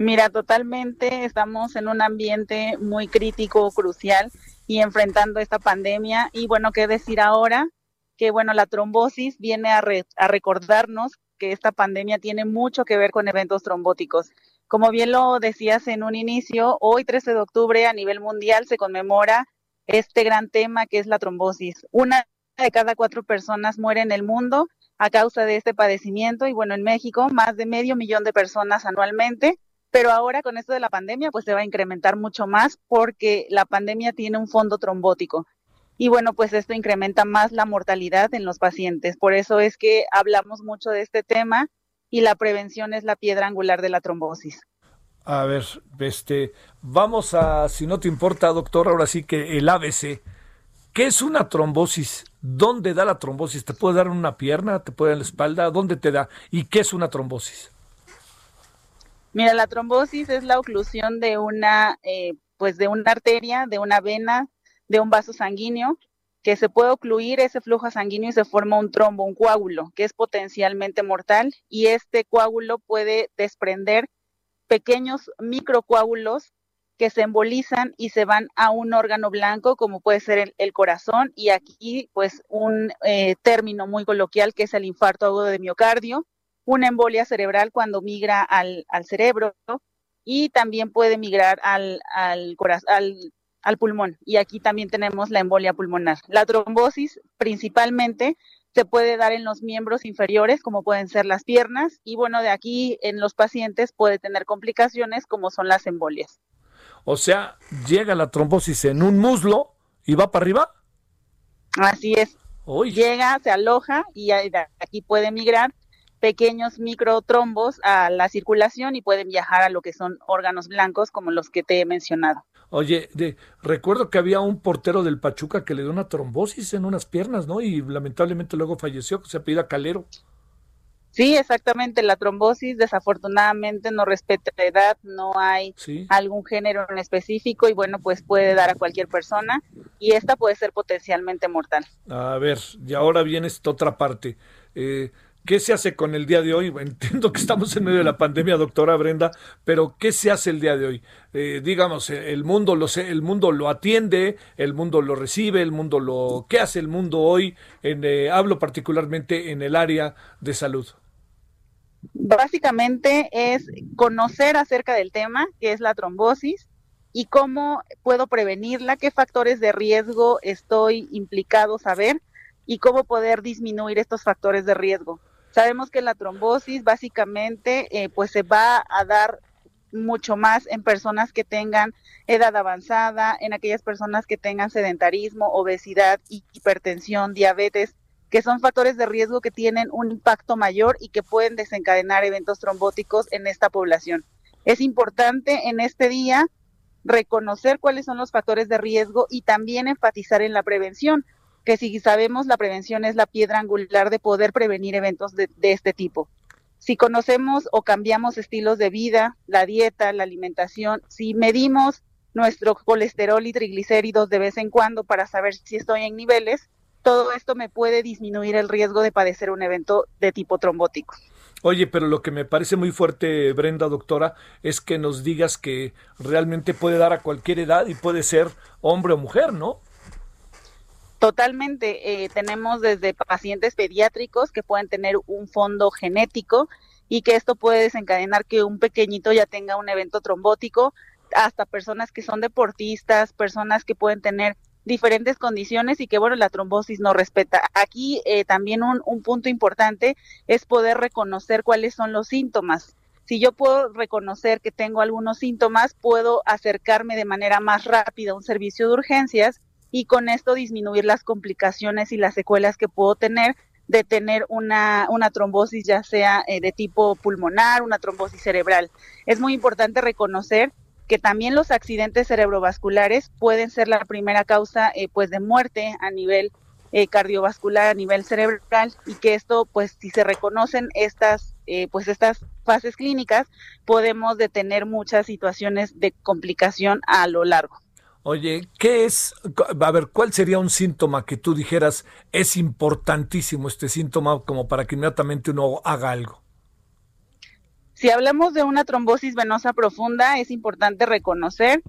Mira, totalmente estamos en un ambiente muy crítico, crucial y enfrentando esta pandemia. Y bueno, qué decir ahora, que bueno, la trombosis viene a, a recordarnos que esta pandemia tiene mucho que ver con eventos trombóticos. Como bien lo decías en un inicio, hoy 13 de octubre a nivel mundial se conmemora este gran tema que es la trombosis. Una de cada cuatro personas muere en el mundo a causa de este padecimiento y bueno, en México más de medio millón de personas anualmente pero ahora con esto de la pandemia, pues se va a incrementar mucho más porque la pandemia tiene un fondo trombótico. Y bueno, pues esto incrementa más la mortalidad en los pacientes. Por eso es que hablamos mucho de este tema y la prevención es la piedra angular de la trombosis. A ver, este, vamos a, si no te importa, doctor, ahora sí que el ABC. ¿Qué es una trombosis? ¿Dónde da la trombosis? ¿Te puede dar en una pierna? ¿Te puede dar en la espalda? ¿Dónde te da? ¿Y qué es una trombosis? Mira, la trombosis es la oclusión de una, eh, pues de una arteria, de una vena, de un vaso sanguíneo. que se puede ocluir ese flujo sanguíneo y se forma un trombo, un coágulo, que es potencialmente mortal y este coágulo puede desprender pequeños microcoágulos que se embolizan y se van a un órgano blanco como puede ser el, corazón y aquí pues un eh, término muy coloquial que es el infarto agudo de miocardio, una embolia cerebral cuando migra al, al cerebro y también puede migrar al, al, al, al pulmón. Y aquí también tenemos la embolia pulmonar. La trombosis principalmente se puede dar en los miembros inferiores, como pueden ser las piernas, y bueno, de aquí en los pacientes puede tener complicaciones como son las embolias. O sea, llega la trombosis en un muslo y va para arriba. Así es. Llega, se aloja y aquí puede migrar pequeños microtrombos a la circulación y pueden viajar a lo que son órganos blancos como los que te he mencionado. Oye, de, recuerdo que había un portero del Pachuca que le dio una trombosis en unas piernas, ¿no? Y lamentablemente luego falleció, se apellida Calero. Sí, exactamente. La trombosis desafortunadamente no respeta edad, no hay algún género en específico y bueno, pues puede dar a cualquier persona y esta puede ser potencialmente mortal. A ver, y ahora viene esta otra parte. Eh, ¿Qué se hace con el día de hoy? *laughs* Entiendo que estamos en medio de la pandemia, doctora Brenda, pero ¿qué se hace el día de hoy? Eh, digamos, eh, el mundo lo el mundo lo atiende, el mundo lo recibe, el mundo lo ¿qué hace el mundo hoy? En, eh, hablo particularmente en el área de salud. Básicamente es conocer acerca del tema, que es la trombosis, y cómo puedo prevenirla, qué factores de riesgo estoy implicado saber y cómo poder disminuir estos factores de riesgo. Sabemos que la trombosis básicamente eh, pues se va a dar mucho más en personas que tengan edad avanzada, en aquellas personas que tengan sedentarismo, obesidad, hipertensión, diabetes, que son factores de riesgo que tienen un impacto mayor y que pueden desencadenar eventos trombóticos en esta población. Es importante en este día reconocer cuáles son los factores de riesgo y también enfatizar en la prevención, que si sabemos la prevención es la piedra angular de poder prevenir eventos de, este tipo. Si conocemos o cambiamos estilos de vida, la dieta, la alimentación, si medimos nuestro colesterol y triglicéridos de vez en cuando para saber si estoy en niveles, todo esto me puede disminuir el riesgo de padecer un evento de tipo trombótico. Oye, pero lo que me parece muy fuerte, Brenda, doctora, es que nos digas que realmente puede dar a cualquier edad y puede ser hombre o mujer, ¿no? Totalmente. Eh, tenemos desde pacientes pediátricos que pueden tener un fondo genético y que esto puede desencadenar que un pequeñito ya tenga un evento trombótico, hasta personas que son deportistas, personas que pueden tener diferentes condiciones y que, bueno, la trombosis no respeta. Aquí eh, también un, un punto importante es poder reconocer cuáles son los síntomas. Si yo puedo reconocer que tengo algunos síntomas, puedo acercarme de manera más rápida a un servicio de urgencias y con esto disminuir las complicaciones y las secuelas que puedo tener de tener una, una trombosis ya sea eh, de tipo pulmonar, una trombosis cerebral. Es muy importante reconocer que también los accidentes cerebrovasculares pueden ser la primera causa eh, pues de muerte a nivel eh, cardiovascular, a nivel cerebral y que esto pues si se reconocen estas pues estas fases clínicas podemos detener muchas situaciones de complicación a lo largo. Oye, ¿qué es? A ver, ¿cuál sería un síntoma que tú dijeras es importantísimo este síntoma como para que inmediatamente uno haga algo? Si hablamos de una trombosis venosa profunda, es importante reconocer,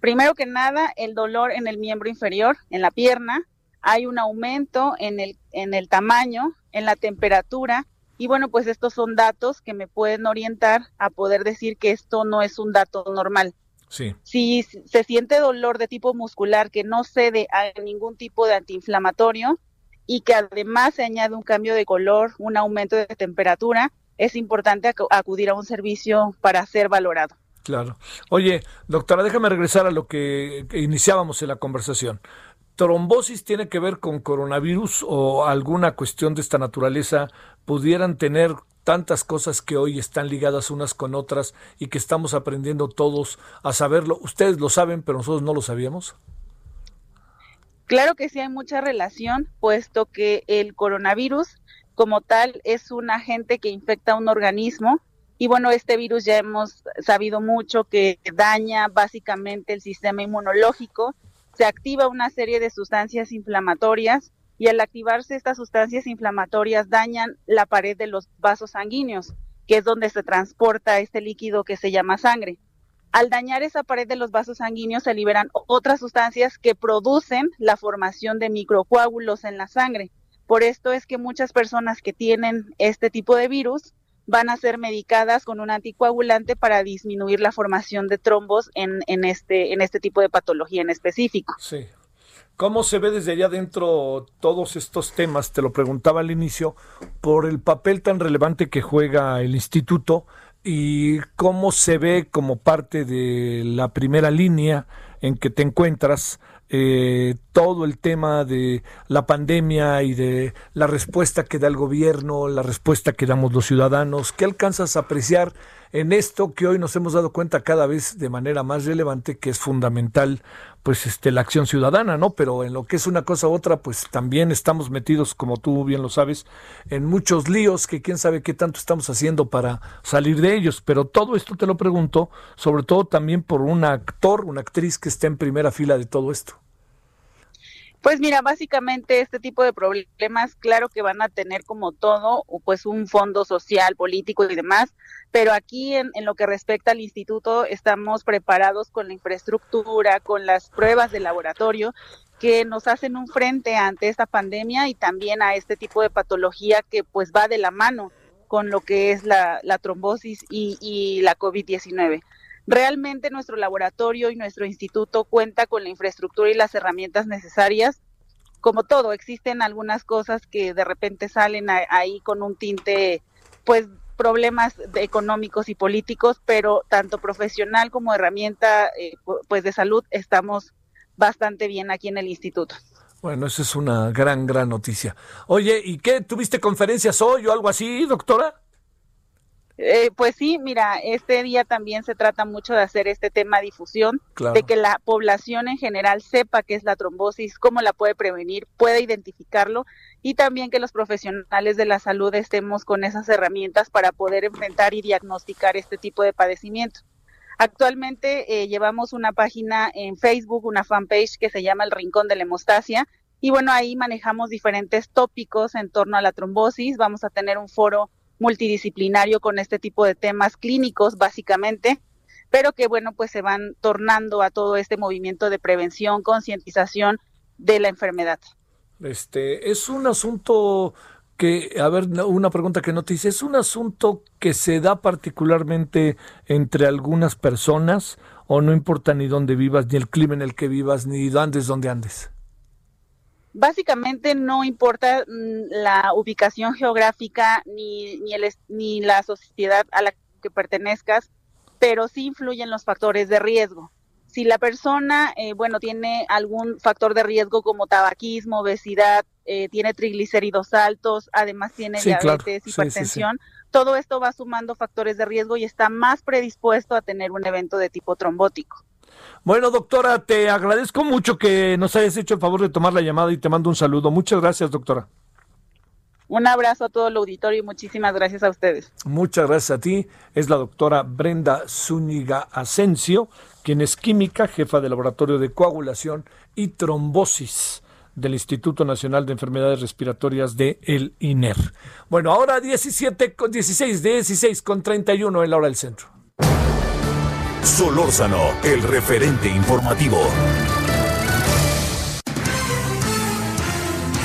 primero que nada, el dolor en el miembro inferior, en la pierna, hay un aumento en el, en el tamaño, en la temperatura, y bueno, pues estos son datos que me pueden orientar a poder decir que esto no es un dato normal. Si se siente dolor de tipo muscular que no cede a ningún tipo de antiinflamatorio y que además se añade un cambio de color, un aumento de temperatura, es importante acudir a un servicio para ser valorado. Claro. Oye, doctora, déjame regresar a lo que iniciábamos en la conversación. ¿Trombosis tiene que ver con coronavirus o alguna cuestión de esta naturaleza pudieran tener tantas cosas que hoy están ligadas unas con otras y que estamos aprendiendo todos a saberlo. Ustedes lo saben, pero nosotros no lo sabíamos. Claro que sí hay mucha relación, puesto que el coronavirus como tal es un agente que infecta un organismo y bueno, este virus ya hemos sabido mucho que daña básicamente el sistema inmunológico se activa una serie de sustancias inflamatorias y al activarse estas sustancias inflamatorias dañan la pared de los vasos sanguíneos, que es donde se transporta este líquido que se llama sangre. Al dañar esa pared de los vasos sanguíneos se liberan otras sustancias que producen la formación de microcoágulos en la sangre. Por esto es que muchas personas que tienen este tipo de virus van a ser medicadas con un anticoagulante para disminuir la formación de trombos en, este, este tipo de patología en específico. Sí. ¿Cómo se ve desde allá adentro todos estos temas? Te lo preguntaba al inicio, por el papel tan relevante que juega el instituto y cómo se ve como parte de la primera línea en que te encuentras eh, todo el tema de la pandemia y de la respuesta que da el gobierno, la respuesta que damos los ciudadanos. ¿Qué alcanzas a apreciar en esto que hoy nos hemos dado cuenta cada vez de manera más relevante que es fundamental pues este la acción ciudadana, ¿no? Pero en lo que es una cosa u otra, pues también estamos metidos, como tú bien lo sabes, en muchos líos que quién sabe qué tanto estamos haciendo para salir de ellos. Pero todo esto te lo pregunto, sobre todo también por un actor, una actriz que está en primera fila de todo esto. Pues mira, básicamente este tipo de problemas, claro que van a tener como todo, pues un fondo social, político y demás, pero aquí en, en, lo que respecta al instituto estamos preparados con la infraestructura, con las pruebas de laboratorio que nos hacen un frente ante esta pandemia y también a este tipo de patología que pues va de la mano con lo que es la, trombosis y, y la COVID-19. Realmente nuestro laboratorio y nuestro instituto cuenta con la infraestructura y las herramientas necesarias. Como todo, existen algunas cosas que de repente salen ahí con un tinte, pues problemas económicos y políticos, pero tanto profesional como herramienta eh, pues de salud estamos bastante bien aquí en el instituto. Bueno, esa es una gran, gran noticia. Oye, ¿y qué? ¿Tuviste conferencias hoy o algo así, doctora? Eh, pues sí, mira, este día también se trata mucho de hacer este tema difusión, de que la población en general sepa qué es la trombosis, cómo la puede prevenir, pueda identificarlo y también que los profesionales de la salud estemos con esas herramientas para poder enfrentar y diagnosticar este tipo de padecimiento. Actualmente eh, llevamos una página en Facebook, una fanpage que se llama El Rincón de la Hemostasia, y bueno, ahí manejamos diferentes tópicos en torno a la trombosis. Vamos a tener un foro multidisciplinario con este tipo de temas clínicos, básicamente, pero que, bueno, pues se van tornando a todo este movimiento de prevención, concientización de la enfermedad. Este, es un asunto que, a ver, una pregunta que no te hice, ¿es un asunto que se da particularmente entre algunas personas o no importa ni dónde vivas, ni el clima en el que vivas, ni andes donde andes? Básicamente no importa mm, la ubicación geográfica ni, ni, el, ni la sociedad a la que pertenezcas, pero sí influyen los factores de riesgo. Si la persona, eh, bueno, tiene algún factor de riesgo como tabaquismo, obesidad, eh, tiene triglicéridos altos, además tiene diabetes, hipertensión, todo esto va sumando factores de riesgo y está más predispuesto a tener un evento de tipo trombótico. Bueno, doctora, te agradezco mucho que nos hayas hecho el favor de tomar la llamada y te mando un saludo. Muchas gracias, doctora. Un abrazo a todo el auditorio y muchísimas gracias a ustedes. Muchas gracias a ti. Es la doctora Brenda Zúñiga Asensio, quien es química, jefa de laboratorio de coagulación y trombosis del Instituto Nacional de Enfermedades Respiratorias de el INER. Bueno, ahora 17 con 16, 16 con 31 en la hora del centro. Solórzano, el referente informativo.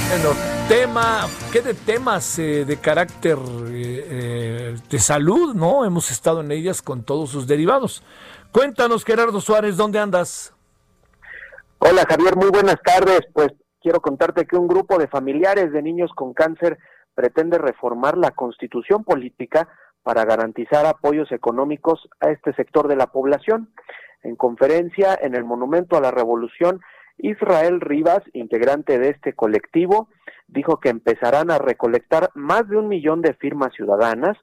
Bueno, tema, ¿qué de temas eh, de carácter eh, eh, de salud, no? Hemos estado en ellas con todos sus derivados. Cuéntanos, Gerardo Suárez, ¿dónde andas? Hola, Javier, muy buenas tardes. Pues quiero contarte que un grupo de familiares de niños con cáncer pretende reformar la constitución política para garantizar apoyos económicos a este sector de la población. En conferencia en el Monumento a la Revolución, Israel Rivas, integrante de este colectivo, dijo que empezarán a recolectar más de un millón de firmas ciudadanas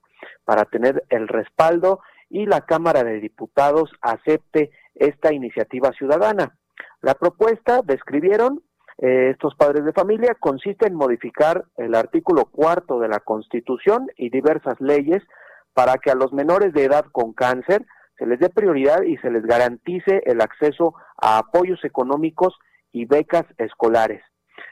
para tener el respaldo y la Cámara de Diputados acepte esta iniciativa ciudadana. La propuesta, describieron eh, estos padres de familia, consiste en modificar el artículo cuarto de la Constitución y diversas leyes para que a los menores de edad con cáncer se les dé prioridad y se les garantice el acceso a apoyos económicos y becas escolares.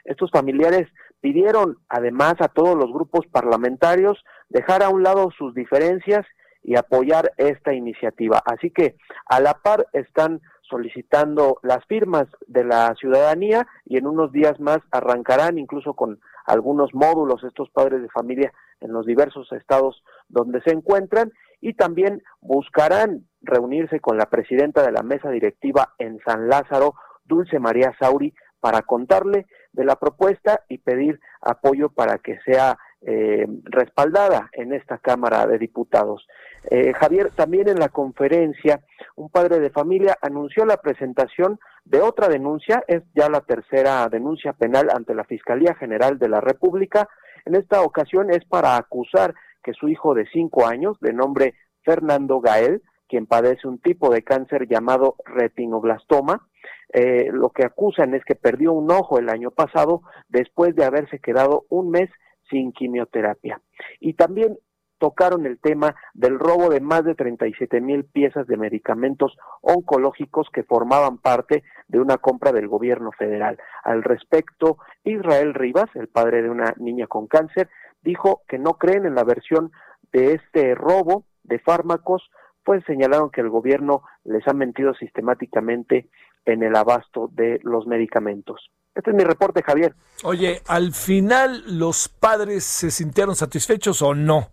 Estos familiares pidieron además a todos los grupos parlamentarios dejar a un lado sus diferencias y apoyar esta iniciativa. Así que a la par están solicitando las firmas de la ciudadanía y en unos días más arrancarán incluso con algunos módulos estos padres de familia en los diversos estados donde se encuentran y también buscarán reunirse con la presidenta de la mesa directiva en San Lázaro, Dulce María Sauri, para contarle de la propuesta y pedir apoyo para que sea eh, respaldada en esta Cámara de Diputados. Eh, Javier, también en la conferencia, un padre de familia anunció la presentación de otra denuncia, es ya la tercera denuncia penal ante la Fiscalía General de la República. En esta ocasión es para acusar que su hijo de cinco años, de nombre Fernando Gael, quien padece un tipo de cáncer llamado retinoblastoma, eh, lo que acusan es que perdió un ojo el año pasado después de haberse quedado un mes sin quimioterapia. Y también tocaron el tema del robo de más de 37 mil piezas de medicamentos oncológicos que formaban parte de una compra del gobierno federal. Al respecto, Israel Rivas, el padre de una niña con cáncer, dijo que no creen en la versión de este robo de fármacos, pues señalaron que el gobierno les ha mentido sistemáticamente en el abasto de los medicamentos. Este es mi reporte, Javier. Oye, ¿al final los padres se sintieron satisfechos o no?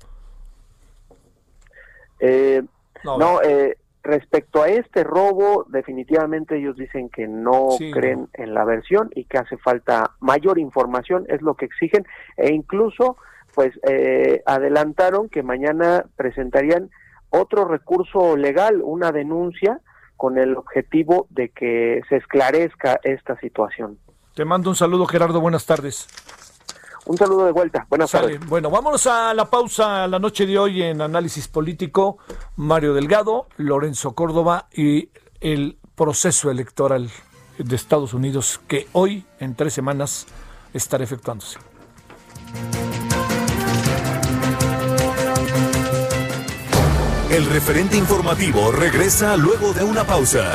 Eh, no, eh, respecto a este robo, definitivamente ellos dicen que no creen en la versión y que hace falta mayor información, es lo que exigen, e incluso, pues, eh, adelantaron que mañana presentarían otro recurso legal, una denuncia, con el objetivo de que se esclarezca esta situación. Te mando un saludo, Gerardo. Buenas tardes. Un saludo de vuelta. Buenas tardes. Bueno, vámonos a la pausa la noche de hoy en análisis político. Mario Delgado, Lorenzo Córdoba y el proceso electoral de Estados Unidos que hoy, en tres semanas, estará efectuándose. El referente informativo regresa luego de una pausa.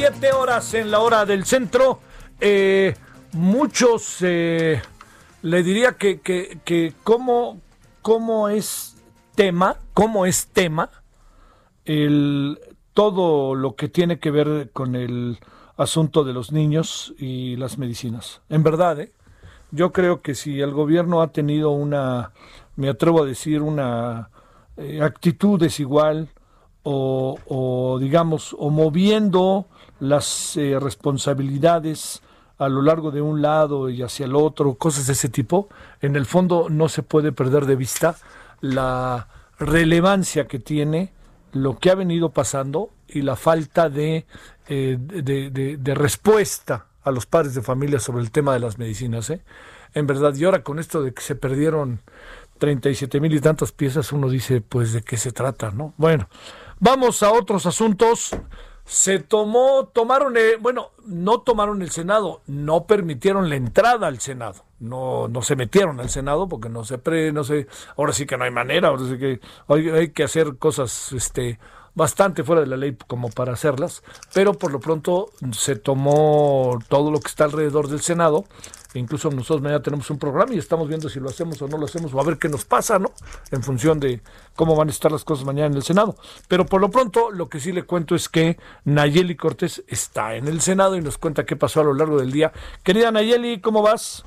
17 horas en la hora del centro. Eh, muchos eh, le diría que, que, que cómo, cómo es tema, cómo es tema el, todo lo que tiene que ver con el asunto de los niños y las medicinas. En verdad, ¿eh? yo creo que si el gobierno ha tenido una, me atrevo a decir, una actitud desigual, o, digamos, o moviendo las eh, responsabilidades a lo largo de un lado y hacia el otro, cosas de ese tipo, en el fondo no se puede perder de vista la relevancia que tiene lo que ha venido pasando y la falta de, eh, de, respuesta a los padres de familia sobre el tema de las medicinas. ¿eh? En verdad, y ahora con esto de que se perdieron 37 mil y tantas piezas, uno dice, pues, ¿de qué se trata? ¿no? Bueno, Vamos a otros asuntos. Se tomó, tomaron, bueno, no tomaron el Senado, no permitieron la entrada al Senado, no, no se metieron al Senado porque no se pre, no sé, ahora sí que no hay manera, ahora sí que hay, hay que hacer cosas, este, bastante fuera de la ley como para hacerlas, pero por lo pronto se tomó todo lo que está alrededor del Senado. Incluso nosotros mañana tenemos un programa y estamos viendo si lo hacemos o no lo hacemos o a ver qué nos pasa, ¿no? En función de cómo van a estar las cosas mañana en el Senado. Pero por lo pronto lo que sí le cuento es que Nayeli Cortés está en el Senado y nos cuenta qué pasó a lo largo del día. Querida Nayeli, ¿cómo vas?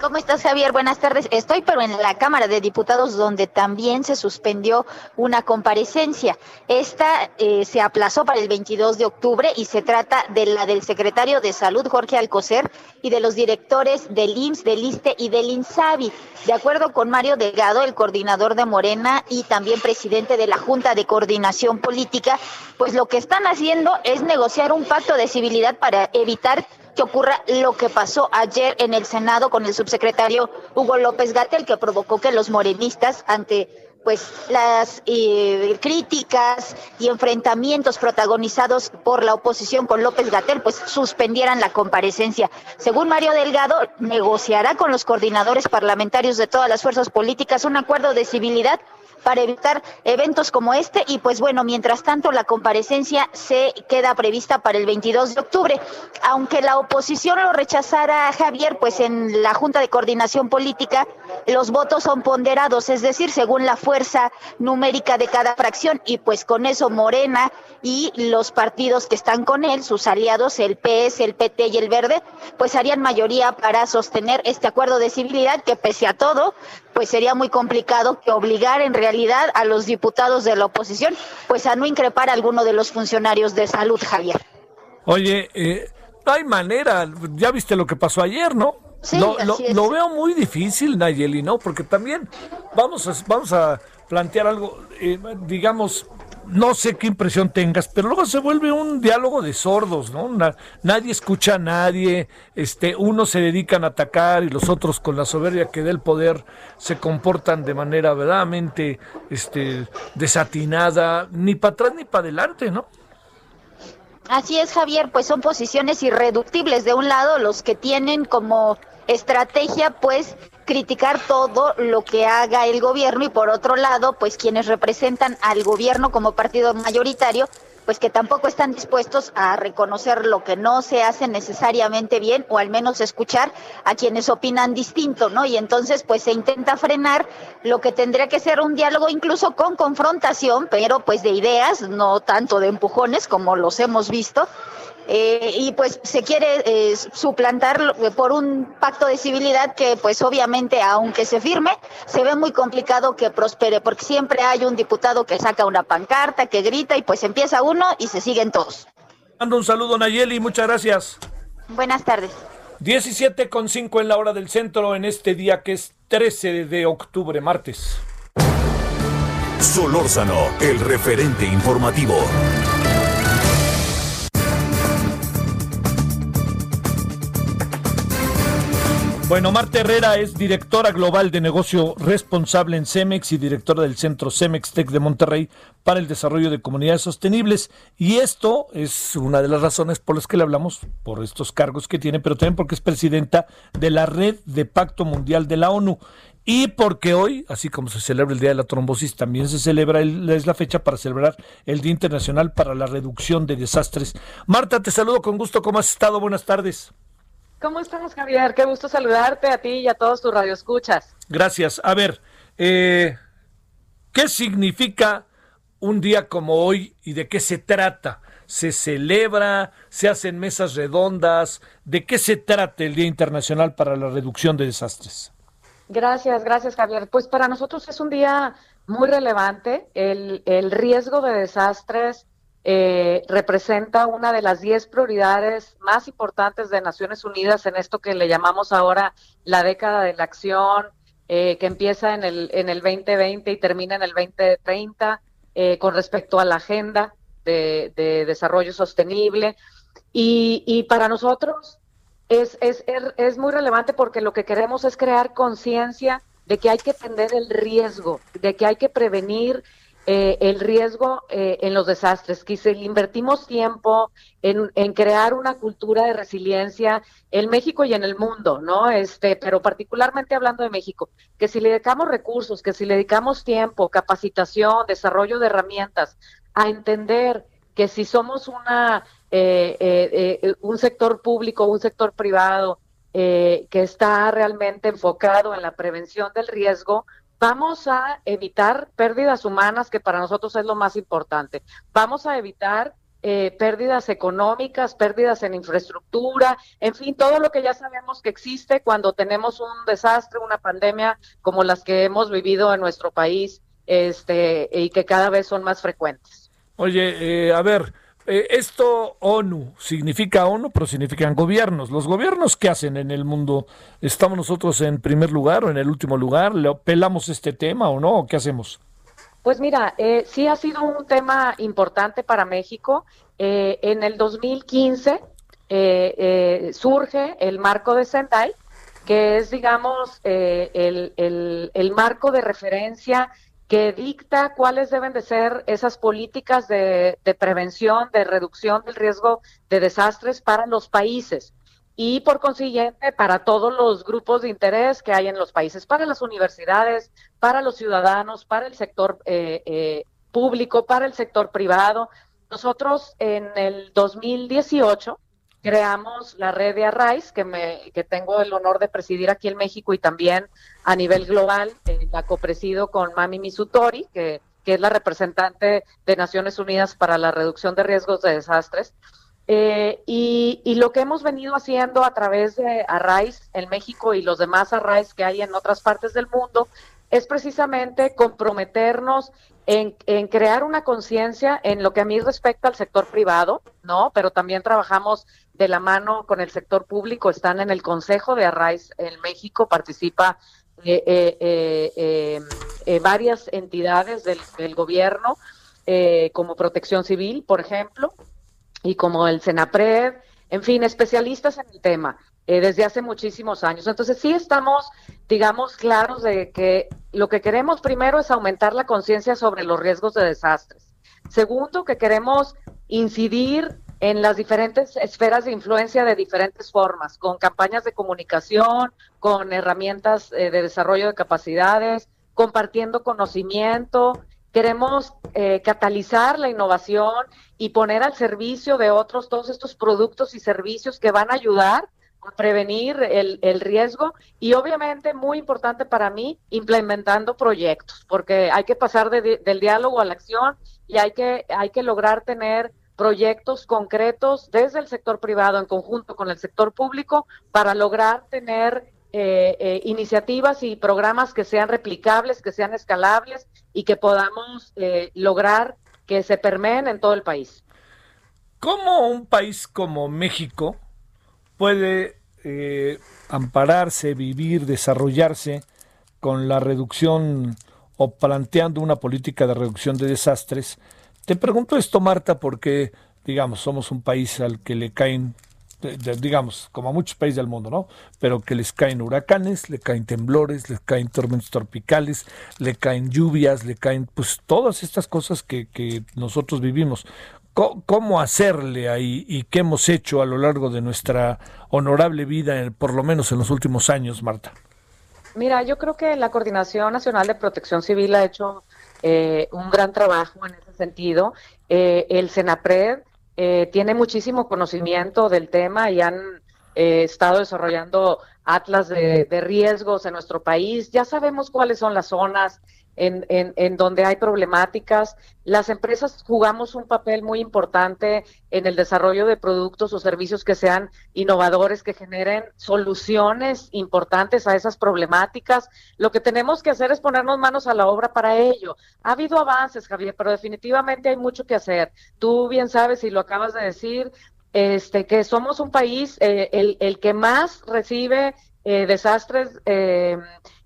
¿Cómo estás, Javier? Buenas tardes. Estoy, pero en la Cámara de Diputados, donde también se suspendió una comparecencia. Esta eh, se aplazó para el 22 de octubre y se trata de la del secretario de Salud, Jorge Alcocer, y de los directores del IMSS, del ISTE y del INSABI. De acuerdo con Mario Delgado, el coordinador de Morena y también presidente de la Junta de Coordinación Política, pues lo que están haciendo es negociar un pacto de civilidad para evitar que ocurra lo que pasó ayer en el Senado con el subsecretario Hugo López Gatel, que provocó que los morenistas ante pues las eh, críticas y enfrentamientos protagonizados por la oposición con López Gatel, pues suspendieran la comparecencia. Según Mario Delgado, negociará con los coordinadores parlamentarios de todas las fuerzas políticas un acuerdo de civilidad para evitar eventos como este y pues bueno, mientras tanto la comparecencia se queda prevista para el 22 de octubre. Aunque la oposición lo rechazara Javier, pues en la Junta de Coordinación Política los votos son ponderados, es decir, según la fuerza numérica de cada fracción y pues con eso Morena y los partidos que están con él, sus aliados, el PS, el PT y el Verde, pues harían mayoría para sostener este acuerdo de civilidad que pese a todo, pues sería muy complicado que obligar en realidad a los diputados de la oposición pues a no increpar a alguno de los funcionarios de salud, Javier. Oye, eh, no hay manera, ya viste lo que pasó ayer, ¿no? Sí, lo, es. lo veo muy difícil, Nayeli, ¿no? Porque también vamos a, vamos a plantear algo, eh, digamos, no sé qué impresión tengas, pero luego se vuelve un diálogo de sordos, ¿no? Na- nadie escucha a nadie, este, unos se dedican a atacar y los otros con la soberbia que da el poder se comportan de manera verdaderamente este, desatinada, ni para atrás ni para adelante, ¿no? Así es, Javier, pues son posiciones irreductibles. De un lado, los que tienen como estrategia, pues, criticar todo lo que haga el gobierno y por otro lado, pues, quienes representan al gobierno como partido mayoritario, pues que tampoco están dispuestos a reconocer lo que no se hace necesariamente bien o al menos escuchar a quienes opinan distinto, ¿no? Y entonces pues se intenta frenar lo que tendría que ser un diálogo incluso con confrontación, pero pues de ideas, no tanto de empujones como los hemos visto. Eh, y pues se quiere eh, suplantar por un pacto de civilidad que pues obviamente aunque se firme se ve muy complicado que prospere porque siempre hay un diputado que saca una pancarta que grita y pues empieza uno y se siguen todos. Mando un saludo, Nayeli, muchas gracias. Buenas tardes. 17 con 5 en la hora del centro en este día que es 13 de octubre, martes. Solórzano, el referente informativo. Bueno, Marta Herrera es directora global de negocio responsable en Cemex y directora del Centro Cemex Tech de Monterrey para el desarrollo de comunidades sostenibles. Y esto es una de las razones por las que le hablamos, por estos cargos que tiene, pero también porque es presidenta de la Red de Pacto Mundial de la ONU. Y porque hoy, así como se celebra el Día de la Trombosis, también se celebra, el- es la fecha para celebrar el Día Internacional para la Reducción de Desastres. Marta, te saludo con gusto. ¿Cómo has estado? Buenas tardes. ¿Cómo estás, Javier? Qué gusto saludarte a ti y a todos tus radioescuchas. Gracias. A ver, eh, ¿qué significa un día como hoy y de qué se trata? ¿Se celebra? ¿Se hacen mesas redondas? ¿De qué se trata el Día Internacional para la Reducción de Desastres? Gracias, gracias, Javier. Pues para nosotros es un día muy relevante. El, el riesgo de desastres eh, representa una de las 10 prioridades más importantes de Naciones Unidas en esto que le llamamos ahora la década de la acción, eh, que empieza en el, en el 2020 y termina en el 2030, eh, con respecto a la agenda de, de desarrollo sostenible. Y, y para nosotros es, es, es, es muy relevante porque lo que queremos es crear conciencia de que hay que atender el riesgo, de que hay que prevenir eh, el riesgo eh, en los desastres, que si invertimos tiempo en, crear una cultura de resiliencia en México y en el mundo, ¿no? Este, pero particularmente hablando de México, que si le dedicamos recursos, que si le dedicamos tiempo, capacitación, desarrollo de herramientas, a entender que si somos una eh, un sector público, un sector privado que está realmente enfocado en la prevención del riesgo, Vamos a evitar pérdidas humanas, que para nosotros es lo más importante. Vamos a evitar eh, pérdidas económicas, pérdidas en infraestructura, en fin, todo lo que ya sabemos que existe cuando tenemos un desastre, una pandemia como las que hemos vivido en nuestro país este, y que cada vez son más frecuentes. Oye, eh, a ver, eh, esto ONU significa ONU, pero significan gobiernos. ¿Los gobiernos qué hacen en el mundo? ¿Estamos nosotros en primer lugar o en el último lugar? ¿Le pelamos este tema o no? ¿Qué hacemos? Pues mira, eh, sí ha sido un tema importante para México. Eh, en el 2015 surge el marco de Sendai, que es, digamos, el, el marco de referencia que dicta cuáles deben de ser esas políticas de, prevención, de reducción del riesgo de desastres para los países y por consiguiente para todos los grupos de interés que hay en los países, para las universidades, para los ciudadanos, para el sector eh, eh, público, para el sector privado. Nosotros en el 2018 creamos la red de Arraiz, que, me, que tengo el honor de presidir aquí en México y también a nivel global, eh, la copresido con Mami Misutori, que, que, es la representante de Naciones Unidas para la reducción de riesgos de desastres. Eh, y, lo que hemos venido haciendo a través de Arraiz en México y los demás Arraiz que hay en otras partes del mundo es precisamente comprometernos en, crear una conciencia en lo que a mí respecta al sector privado, ¿no? Pero también trabajamos de la mano con el sector público, están en el Consejo de Arraiz en México, participa eh, eh, eh, varias entidades del, del gobierno, como Protección Civil, por ejemplo, y como el CENAPRED, en fin, especialistas en el tema. Eh, desde hace muchísimos años. Entonces sí estamos, digamos, claros de que lo que queremos primero es aumentar la conciencia sobre los riesgos de desastres. Segundo, que queremos incidir en las diferentes esferas de influencia de diferentes formas, con campañas de comunicación, con herramientas eh, de desarrollo de capacidades, compartiendo conocimiento. Queremos eh, catalizar la innovación y poner al servicio de otros todos estos productos y servicios que van a ayudar prevenir el, el, riesgo y obviamente muy importante para mí implementando proyectos porque hay que pasar del diálogo a la acción y hay que hay que lograr tener proyectos concretos desde el sector privado en conjunto con el sector público para lograr tener eh, eh, iniciativas y programas que sean replicables, que sean escalables y que podamos eh, lograr que se permeen en todo el país. ¿Cómo un país como México puede ampararse, vivir, desarrollarse con la reducción o planteando una política de reducción de desastres. Te pregunto esto, Marta, porque, digamos, somos un país al que le caen, digamos, como a muchos países del mundo, ¿no? Pero que les caen huracanes, le caen temblores, les caen tormentas tropicales, le caen lluvias, le caen, pues, todas estas cosas que, que nosotros vivimos. ¿Cómo hacerle ahí y qué hemos hecho a lo largo de nuestra honorable vida, por lo menos en los últimos años, Marta? Mira, yo creo que la Coordinación Nacional de Protección Civil ha hecho eh, un gran trabajo en ese sentido. Eh, el CENAPRED eh, tiene muchísimo conocimiento del tema y han estado desarrollando atlas de riesgos en nuestro país. Ya sabemos cuáles son las zonas en, en, donde hay problemáticas. Las empresas jugamos un papel muy importante en el desarrollo de productos o servicios que sean innovadores, que generen soluciones importantes a esas problemáticas. Lo que tenemos que hacer es ponernos manos a la obra para ello. Ha habido avances, Javier, pero definitivamente hay mucho que hacer. Tú bien sabes y lo acabas de decir, este, que somos un país eh, el, el, que más recibe eh, desastres eh,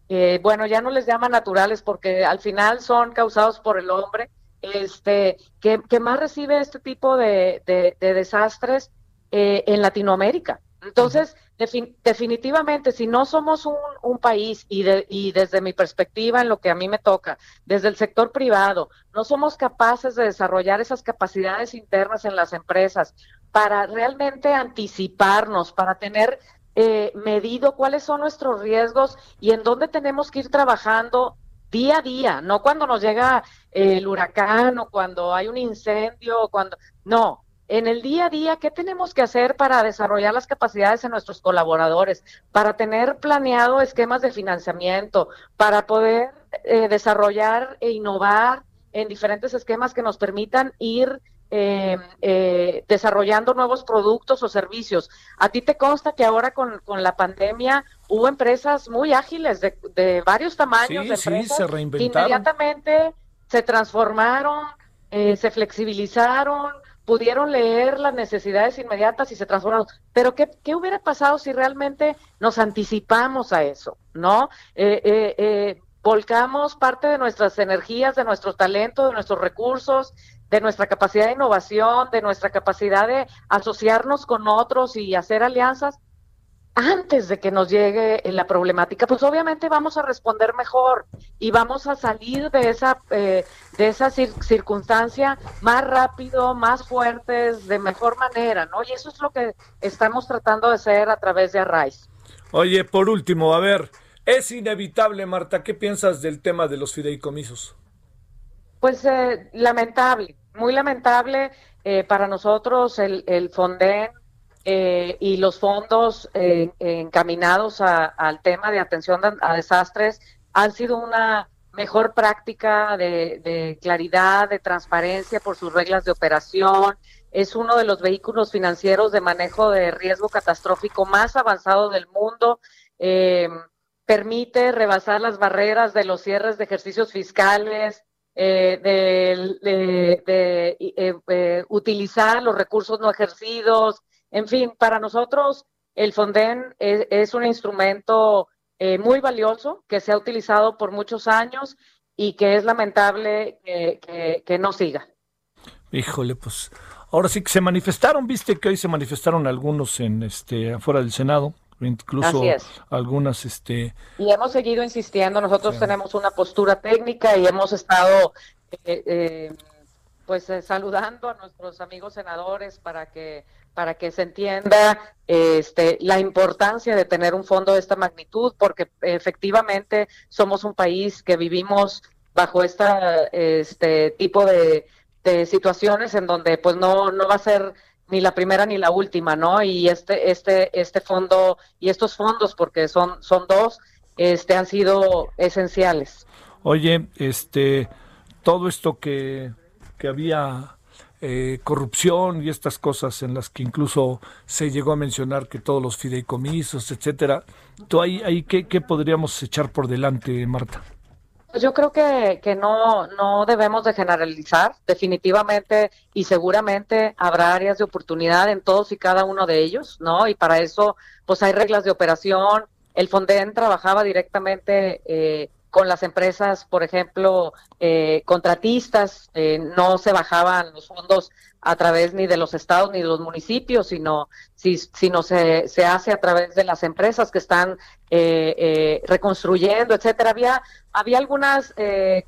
eh, bueno, ya no les llaman naturales porque al final son causados por el hombre, este, que, más recibe este tipo de, desastres eh, en Latinoamérica. Entonces, definitivamente, si no somos un, un país y, de, y desde mi perspectiva, en lo que a mí me toca, desde el sector privado, no somos capaces de desarrollar esas capacidades internas en las empresas para realmente anticiparnos, para tener eh, medido cuáles son nuestros riesgos y en dónde tenemos que ir trabajando día a día, no cuando nos llega el huracán o cuando hay un incendio o cuando no, en el día a día, ¿qué tenemos que hacer para desarrollar las capacidades de nuestros colaboradores? Para tener planeado esquemas de financiamiento, para poder eh, desarrollar e innovar en diferentes esquemas que nos permitan ir eh, eh, desarrollando nuevos productos o servicios. A ti te consta que ahora con, la pandemia hubo empresas muy ágiles de, varios tamaños de empresas se reinventaron. inmediatamente se transformaron, se flexibilizaron, pudieron leer las necesidades inmediatas y se transformaron. Pero ¿qué, qué hubiera pasado si realmente nos anticipamos a eso? ¿No? Eh, eh, eh, volcamos parte de nuestras energías, de nuestro talento, de nuestros recursos, de nuestra capacidad de innovación, de nuestra capacidad de asociarnos con otros y hacer alianzas antes de que nos llegue la problemática, pues obviamente vamos a responder mejor y vamos a salir de esa eh, de esa circunstancia más rápido, más fuertes, de mejor manera, ¿no? Y eso es lo que estamos tratando de hacer a través de Arraiz. Oye, por último, a ver, es inevitable, Marta, ¿qué piensas del tema de los fideicomisos? Pues eh, lamentable, muy lamentable eh, para nosotros el, el Fonden eh, y los fondos eh, encaminados al tema de atención a desastres han sido una mejor práctica de, claridad, de transparencia por sus reglas de operación. Es uno de los vehículos financieros de manejo de riesgo catastrófico más avanzado del mundo. Eh, permite rebasar las barreras de los cierres de ejercicios fiscales, de, utilizar los recursos no ejercidos, en fin, para nosotros el Fonden es, un instrumento eh, muy valioso que se ha utilizado por muchos años y que es lamentable que, no siga. Híjole, pues ahora sí que se manifestaron, viste que hoy se manifestaron algunos en este afuera del Senado, incluso algunas este y hemos seguido insistiendo, nosotros tenemos una postura técnica y hemos estado eh, eh, pues saludando a nuestros amigos senadores para que para que se entienda este, la importancia de tener un fondo de esta magnitud, porque efectivamente somos un país que vivimos bajo esta, este tipo de, situaciones en donde pues no, no va a ser ni la primera ni la última, ¿no? Y este, este, este fondo y estos fondos, porque son, son dos, este, han sido esenciales. Oye, este, todo esto que, que había eh, corrupción y estas cosas en las que incluso se llegó a mencionar que todos los fideicomisos, etcétera. ¿Tú ahí, ahí qué, qué podríamos echar por delante, Marta? Pues yo creo que, que no, no debemos de generalizar, definitivamente y seguramente habrá áreas de oportunidad en todos y cada uno de ellos, ¿no? Y para eso, pues hay reglas de operación. El Fonden trabajaba directamente eh, con las empresas, por ejemplo, eh, contratistas, eh, no se bajaban los fondos a través ni de los estados ni de los municipios, sino, si, sino se, se hace a través de las empresas que están eh, reconstruyendo, etcétera. Había, había algunas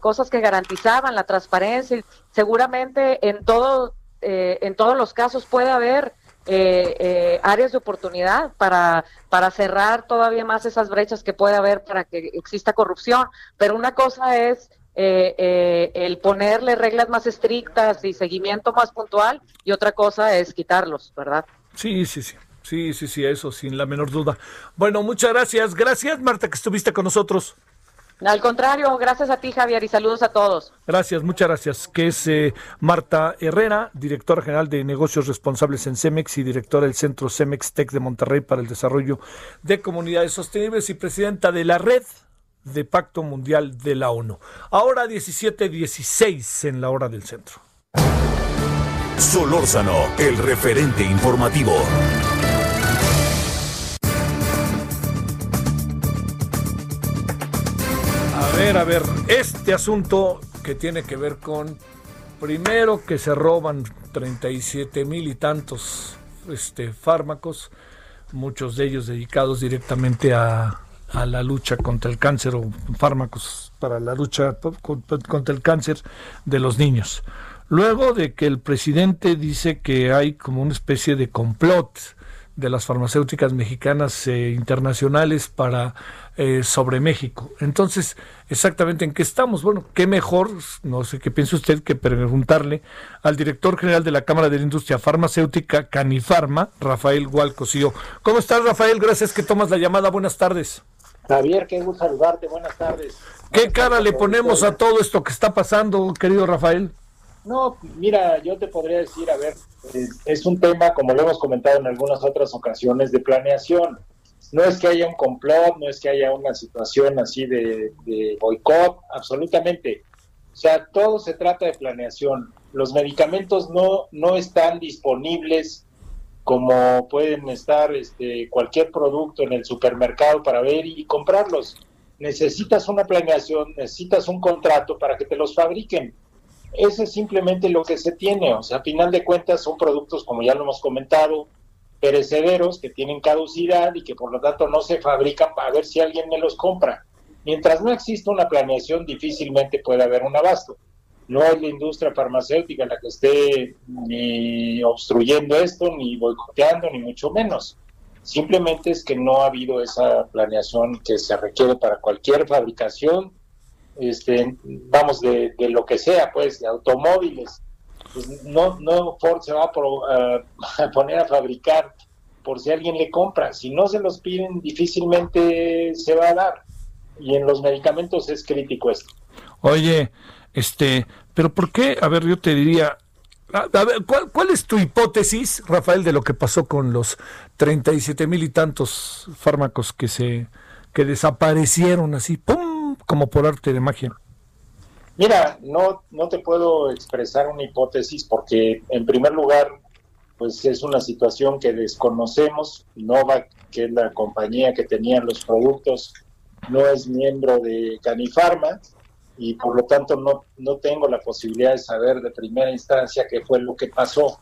cosas que garantizaban la transparencia. Seguramente en todo, en todos los casos puede haber eh, eh, áreas de oportunidad para, para cerrar todavía más esas brechas que puede haber para que exista corrupción. Pero una cosa es eh, el ponerle reglas más estrictas y seguimiento más puntual y otra cosa es quitarlos, ¿verdad? Sí, sí, sí. Sí, sí, sí, eso sin la menor duda. Bueno, muchas gracias. Gracias, Marta, que estuviste con nosotros. Al contrario, gracias a ti, Javier, y saludos a todos. Gracias, muchas gracias. Que es eh, Marta Herrera, directora general de negocios responsables en CEMEX y directora del Centro CEMEX Tech de Monterrey para el Desarrollo de Comunidades Sostenibles y presidenta de la Red de Pacto Mundial de la ONU. Ahora 17:16 en la hora del centro. Solórzano, el referente informativo. A ver, a ver, este asunto que tiene que ver con, primero que se roban 37 mil y tantos este, fármacos, muchos de ellos dedicados directamente a, a la lucha contra el cáncer o fármacos para la lucha contra el cáncer de los niños. Luego de que el presidente dice que hay como una especie de complot de las farmacéuticas mexicanas e internacionales para eh, sobre México. Entonces, exactamente en qué estamos. Bueno, qué mejor, no sé qué piensa usted, que preguntarle al director general de la Cámara de la Industria Farmacéutica, Canifarma, Rafael Gualcosío. ¿Cómo estás, Rafael? Gracias que tomas la llamada. Buenas tardes. Javier, qué gusto saludarte. Buenas tardes. ¿Qué cara le ponemos a todo esto que está pasando, querido Rafael? No, mira, yo te podría decir, a ver, es un tema, como lo hemos comentado en algunas otras ocasiones, de planeación. No es que haya un complot, no es que haya una situación así de, de boicot, absolutamente. O sea, todo se trata de planeación. Los medicamentos no, no están disponibles como pueden estar este, cualquier producto en el supermercado para ver y comprarlos. Necesitas una planeación, necesitas un contrato para que te los fabriquen eso es simplemente lo que se tiene. O sea, a final de cuentas son productos, como ya lo hemos comentado, perecederos que tienen caducidad y que por lo tanto no se fabrican para ver si alguien me los compra. Mientras no exista una planeación, difícilmente puede haber un abasto. No es la industria farmacéutica la que esté ni obstruyendo esto, ni boicoteando, ni mucho menos. Simplemente es que no ha habido esa planeación que se requiere para cualquier fabricación este, vamos, de, lo que sea, pues, de automóviles. Pues no, no Ford se va *laughs* a, poner a fabricar por si alguien le compra. Si no se los piden, difícilmente se va a dar. Y en los medicamentos es crítico esto. Oye, este, pero ¿por qué? A ver, yo te diría, a, ver, ¿cuál, ¿cuál, es tu hipótesis, Rafael, de lo que pasó con los 37 mil y tantos fármacos que se que desaparecieron así, ¡pum! como por arte de magia? Mira, no, no te puedo expresar una hipótesis porque, en primer lugar, pues es una situación que desconocemos. Nova, que es la compañía que tenía los productos, no es miembro de Canifarma y por lo tanto no, no tengo la posibilidad de saber de primera instancia qué fue lo que pasó.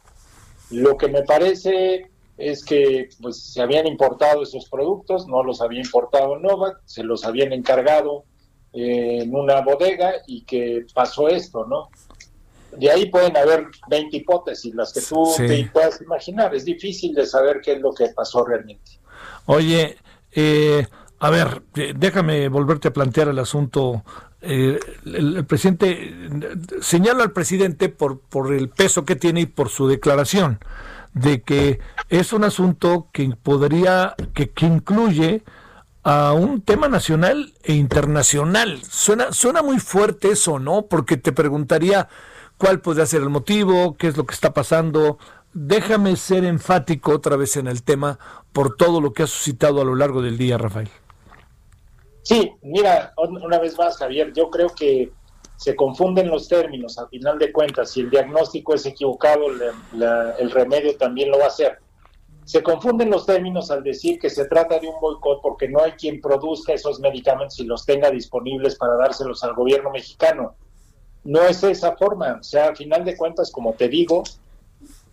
Lo que me parece es que pues se habían importado esos productos, no los había importado Nova, se los habían encargado en una bodega y que pasó esto, ¿no? De ahí pueden haber 20 hipótesis, las que tú te puedas imaginar. Es difícil de saber qué es lo que pasó realmente. Oye, eh, a ver, eh, déjame volverte a plantear el asunto. Eh, el, presidente señala al presidente por, por el peso que tiene y por su declaración de que es un asunto que podría, que, que incluye a un tema nacional e internacional. Suena, suena muy fuerte eso, ¿no? Porque te preguntaría cuál podría ser el motivo, qué es lo que está pasando. Déjame ser enfático otra vez en el tema por todo lo que ha suscitado a lo largo del día, Rafael. Sí, mira, una vez más, Javier, yo creo que se confunden los términos. A final de cuentas, si el diagnóstico es equivocado, el remedio también lo va a ser. Se confunden los términos al decir que se trata de un boicot porque no hay quien produzca esos medicamentos y los tenga disponibles para dárselos al gobierno mexicano. No es esa forma. O sea, a final de cuentas, como te digo,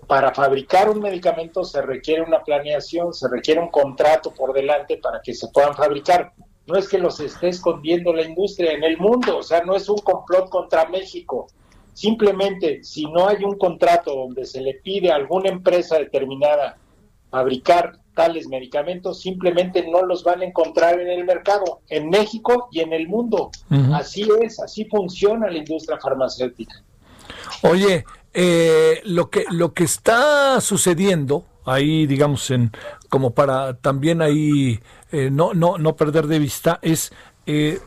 para fabricar un medicamento se requiere una planeación, se requiere un contrato por delante para que se puedan fabricar. No es que los esté escondiendo la industria en el mundo, o sea, no es un complot contra México. Simplemente, si no hay un contrato donde se le pide a alguna empresa determinada fabricar tales medicamentos, simplemente no los van a encontrar en el mercado, en México y en el mundo. Así es, así funciona la industria farmacéutica. Oye, eh, lo que lo que está sucediendo ahí, digamos, en como para también ahí eh, no no no perder de vista es eh,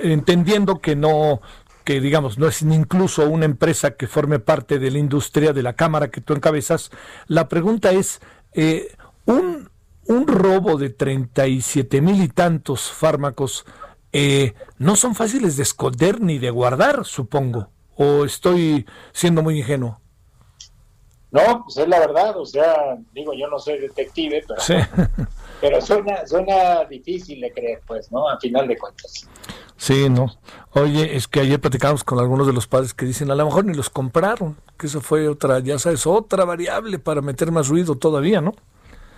entendiendo que no que digamos no es incluso una empresa que forme parte de la industria de la cámara que tú encabezas, la pregunta es eh, un, un, robo de 37 mil y tantos fármacos eh, no son fáciles de esconder ni de guardar, supongo. ¿O estoy siendo muy ingenuo? No, pues es la verdad, o sea, digo, yo no soy detective, pero, *laughs* pero suena, suena difícil de creer, pues, ¿no? A final de cuentas. Sí, no. Oye, es que ayer platicamos con algunos de los padres que dicen, a lo mejor ni los compraron, que eso fue otra, ya sabes, otra variable para meter más ruido todavía, ¿no?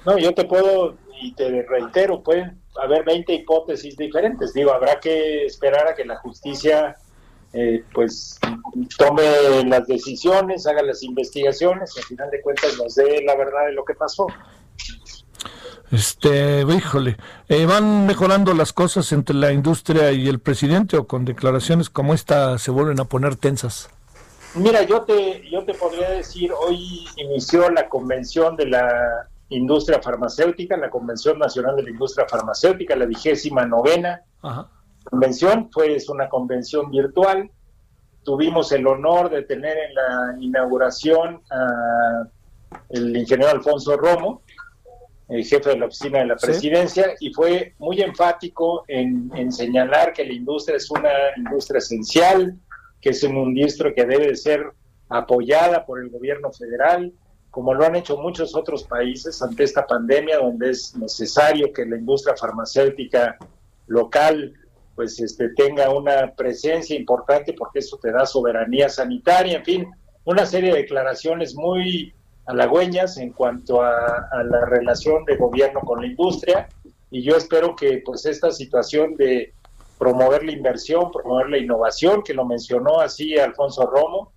No, yo te puedo, y te reitero, pueden haber 20 hipótesis diferentes. Digo, habrá que esperar a que la justicia eh, pues tome las decisiones, haga las investigaciones y al final de cuentas nos dé la verdad de lo que pasó. Este, híjole, eh, ¿van mejorando las cosas entre la industria y el presidente o con declaraciones como esta se vuelven a poner tensas? Mira, yo te, yo te podría decir, hoy inició la convención de la industria farmacéutica, la Convención Nacional de la Industria Farmacéutica, la vigésima novena convención, fue es una convención virtual. Tuvimos el honor de tener en la inauguración a el ingeniero Alfonso Romo, el jefe de la oficina de la presidencia, y fue muy enfático en, en, señalar que la industria es una industria esencial, que es una industria que debe de ser apoyada por el gobierno federal, como lo han hecho muchos otros países ante esta pandemia, donde es necesario que la industria farmacéutica local pues este, tenga una presencia importante porque eso te da soberanía sanitaria, en fin, una serie de declaraciones muy halagüeñas en cuanto a, a, la relación de gobierno con la industria. Y yo espero que pues esta situación de promover la inversión, promover la innovación, que lo mencionó así Alfonso Romo,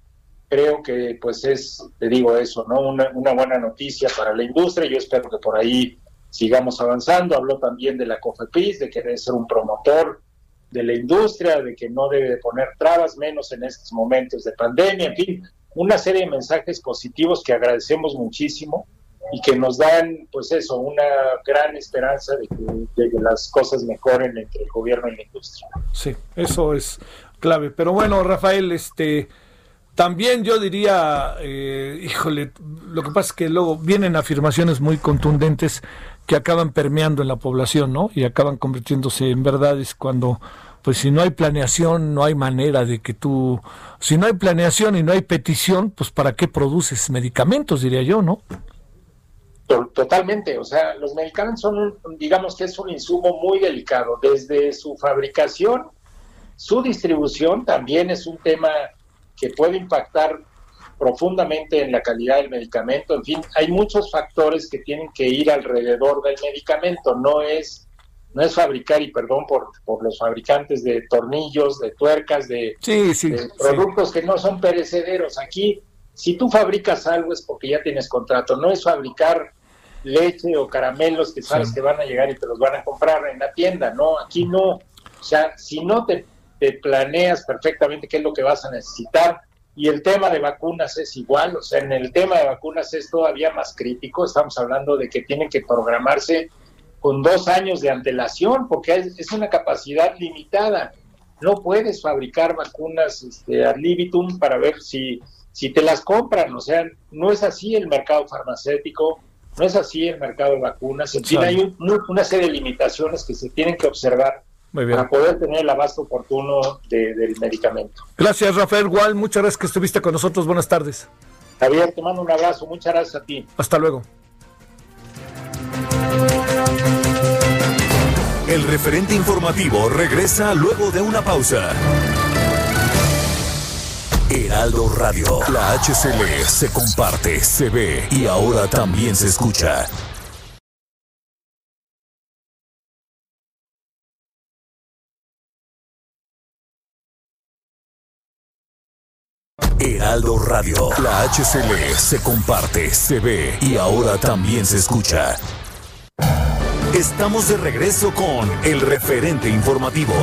creo que pues es, te digo eso, ¿no? Una, una buena noticia para la industria, yo espero que por ahí sigamos avanzando, habló también de la COFEPIS, de que debe ser un promotor de la industria, de que no debe poner trabas, menos en estos momentos de pandemia, en fin, una serie de mensajes positivos que agradecemos muchísimo y que nos dan, pues eso, una gran esperanza de que, las cosas mejoren entre el gobierno y la industria. Sí, eso es clave. Pero bueno, Rafael, este... También yo diría, eh, híjole, lo que pasa es que luego vienen afirmaciones muy contundentes que acaban permeando en la población, ¿no? Y acaban convirtiéndose en verdades cuando, pues si no hay planeación, no hay manera de que tú, si no hay planeación y no hay petición, pues ¿para qué produces medicamentos, diría yo, ¿no? Totalmente, o sea, los medicamentos son, digamos que es un insumo muy delicado, desde su fabricación, su distribución también es un tema que puede impactar profundamente en la calidad del medicamento. En fin, hay muchos factores que tienen que ir alrededor del medicamento. No es no es fabricar, y perdón por, por los fabricantes de tornillos, de tuercas, de, sí, sí, de productos sí. que no son perecederos. Aquí, si tú fabricas algo es porque ya tienes contrato. No es fabricar leche o caramelos que sabes que van a llegar y te los van a comprar en la tienda. No, aquí no. O sea, si no te te planeas perfectamente qué es lo que vas a necesitar. Y el tema de vacunas es igual, o sea, en el tema de vacunas es todavía más crítico. Estamos hablando de que tienen que programarse con dos años de antelación, porque es, es una capacidad limitada. No puedes fabricar vacunas este, ad libitum para ver si, si te las compran. O sea, no es así el mercado farmacéutico, no es así el mercado de vacunas. En fin, hay un, una serie de limitaciones que se tienen que observar para poder tener el abasto oportuno de, del medicamento. Gracias, Rafael Gual. Muchas gracias que estuviste con nosotros. Buenas tardes. Javier, te mando un abrazo. Muchas gracias a ti. Hasta luego. El referente informativo regresa luego de una pausa. Heraldo Radio, la HCL se comparte, se ve y ahora también se escucha. Heraldo Radio. La HCL se comparte, se ve y ahora también se escucha. Estamos de regreso con el referente informativo.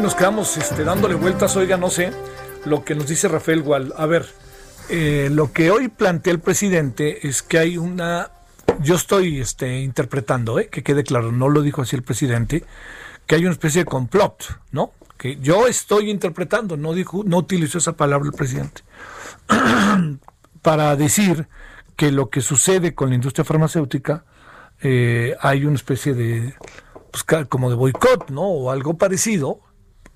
Nos quedamos este, dándole vueltas, oiga, no sé, lo que nos dice Rafael Gual. A ver, eh, lo que hoy plantea el presidente es que hay una, yo estoy este, interpretando, eh, que quede claro, no lo dijo así el presidente, que hay una especie de complot, ¿no? Que yo estoy interpretando, no dijo, no utilizó esa palabra el presidente, *clears throat* para decir que lo que sucede con la industria farmacéutica eh, hay una especie de, pues, como de boicot, ¿no? O algo parecido,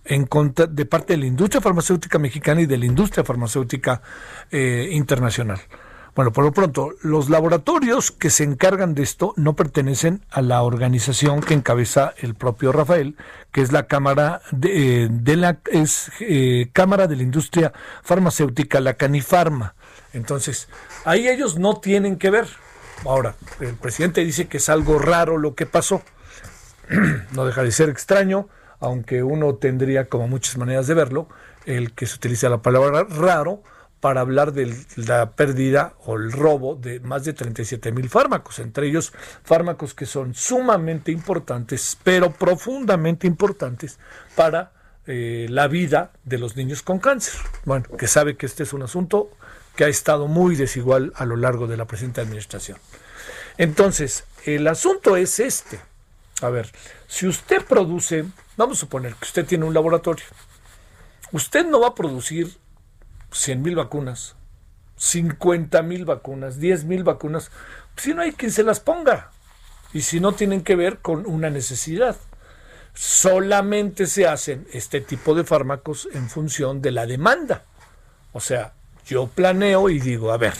en contra de parte de la industria farmacéutica mexicana y de la industria farmacéutica eh, internacional. Bueno, por lo pronto, los laboratorios que se encargan de esto no pertenecen a la organización que encabeza el propio Rafael, que es la Cámara de, eh, la es, eh, Cámara de la Industria Farmacéutica, la Canifarma. Entonces, ahí ellos no tienen que ver. Ahora, el presidente dice que es algo raro lo que pasó. *clears throat* no deja de ser extraño, aunque uno tendría como muchas maneras de verlo, el que se utiliza la palabra raro para hablar de la pérdida o el robo de más de 37 mil fármacos, entre ellos fármacos que son sumamente importantes, pero profundamente importantes para eh, la vida de los niños con cáncer. Bueno, que sabe que este es un asunto que ha estado muy desigual a lo largo de la presente administración. Entonces, el asunto es este. A ver, si usted produce, vamos a suponer que usted tiene un laboratorio, usted no va a producir 100 mil vacunas, 50 mil vacunas, 10 mil vacunas, si no hay quien se las ponga y si no tienen que ver con una necesidad. Solamente se hacen este tipo de fármacos en función de la demanda. O sea, yo planeo y digo, a ver,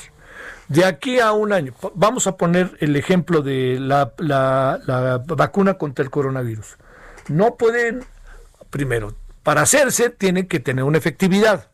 de aquí a un año, vamos a poner el ejemplo de la, la vacuna contra el coronavirus. No pueden, primero, para hacerse tiene que tener una efectividad.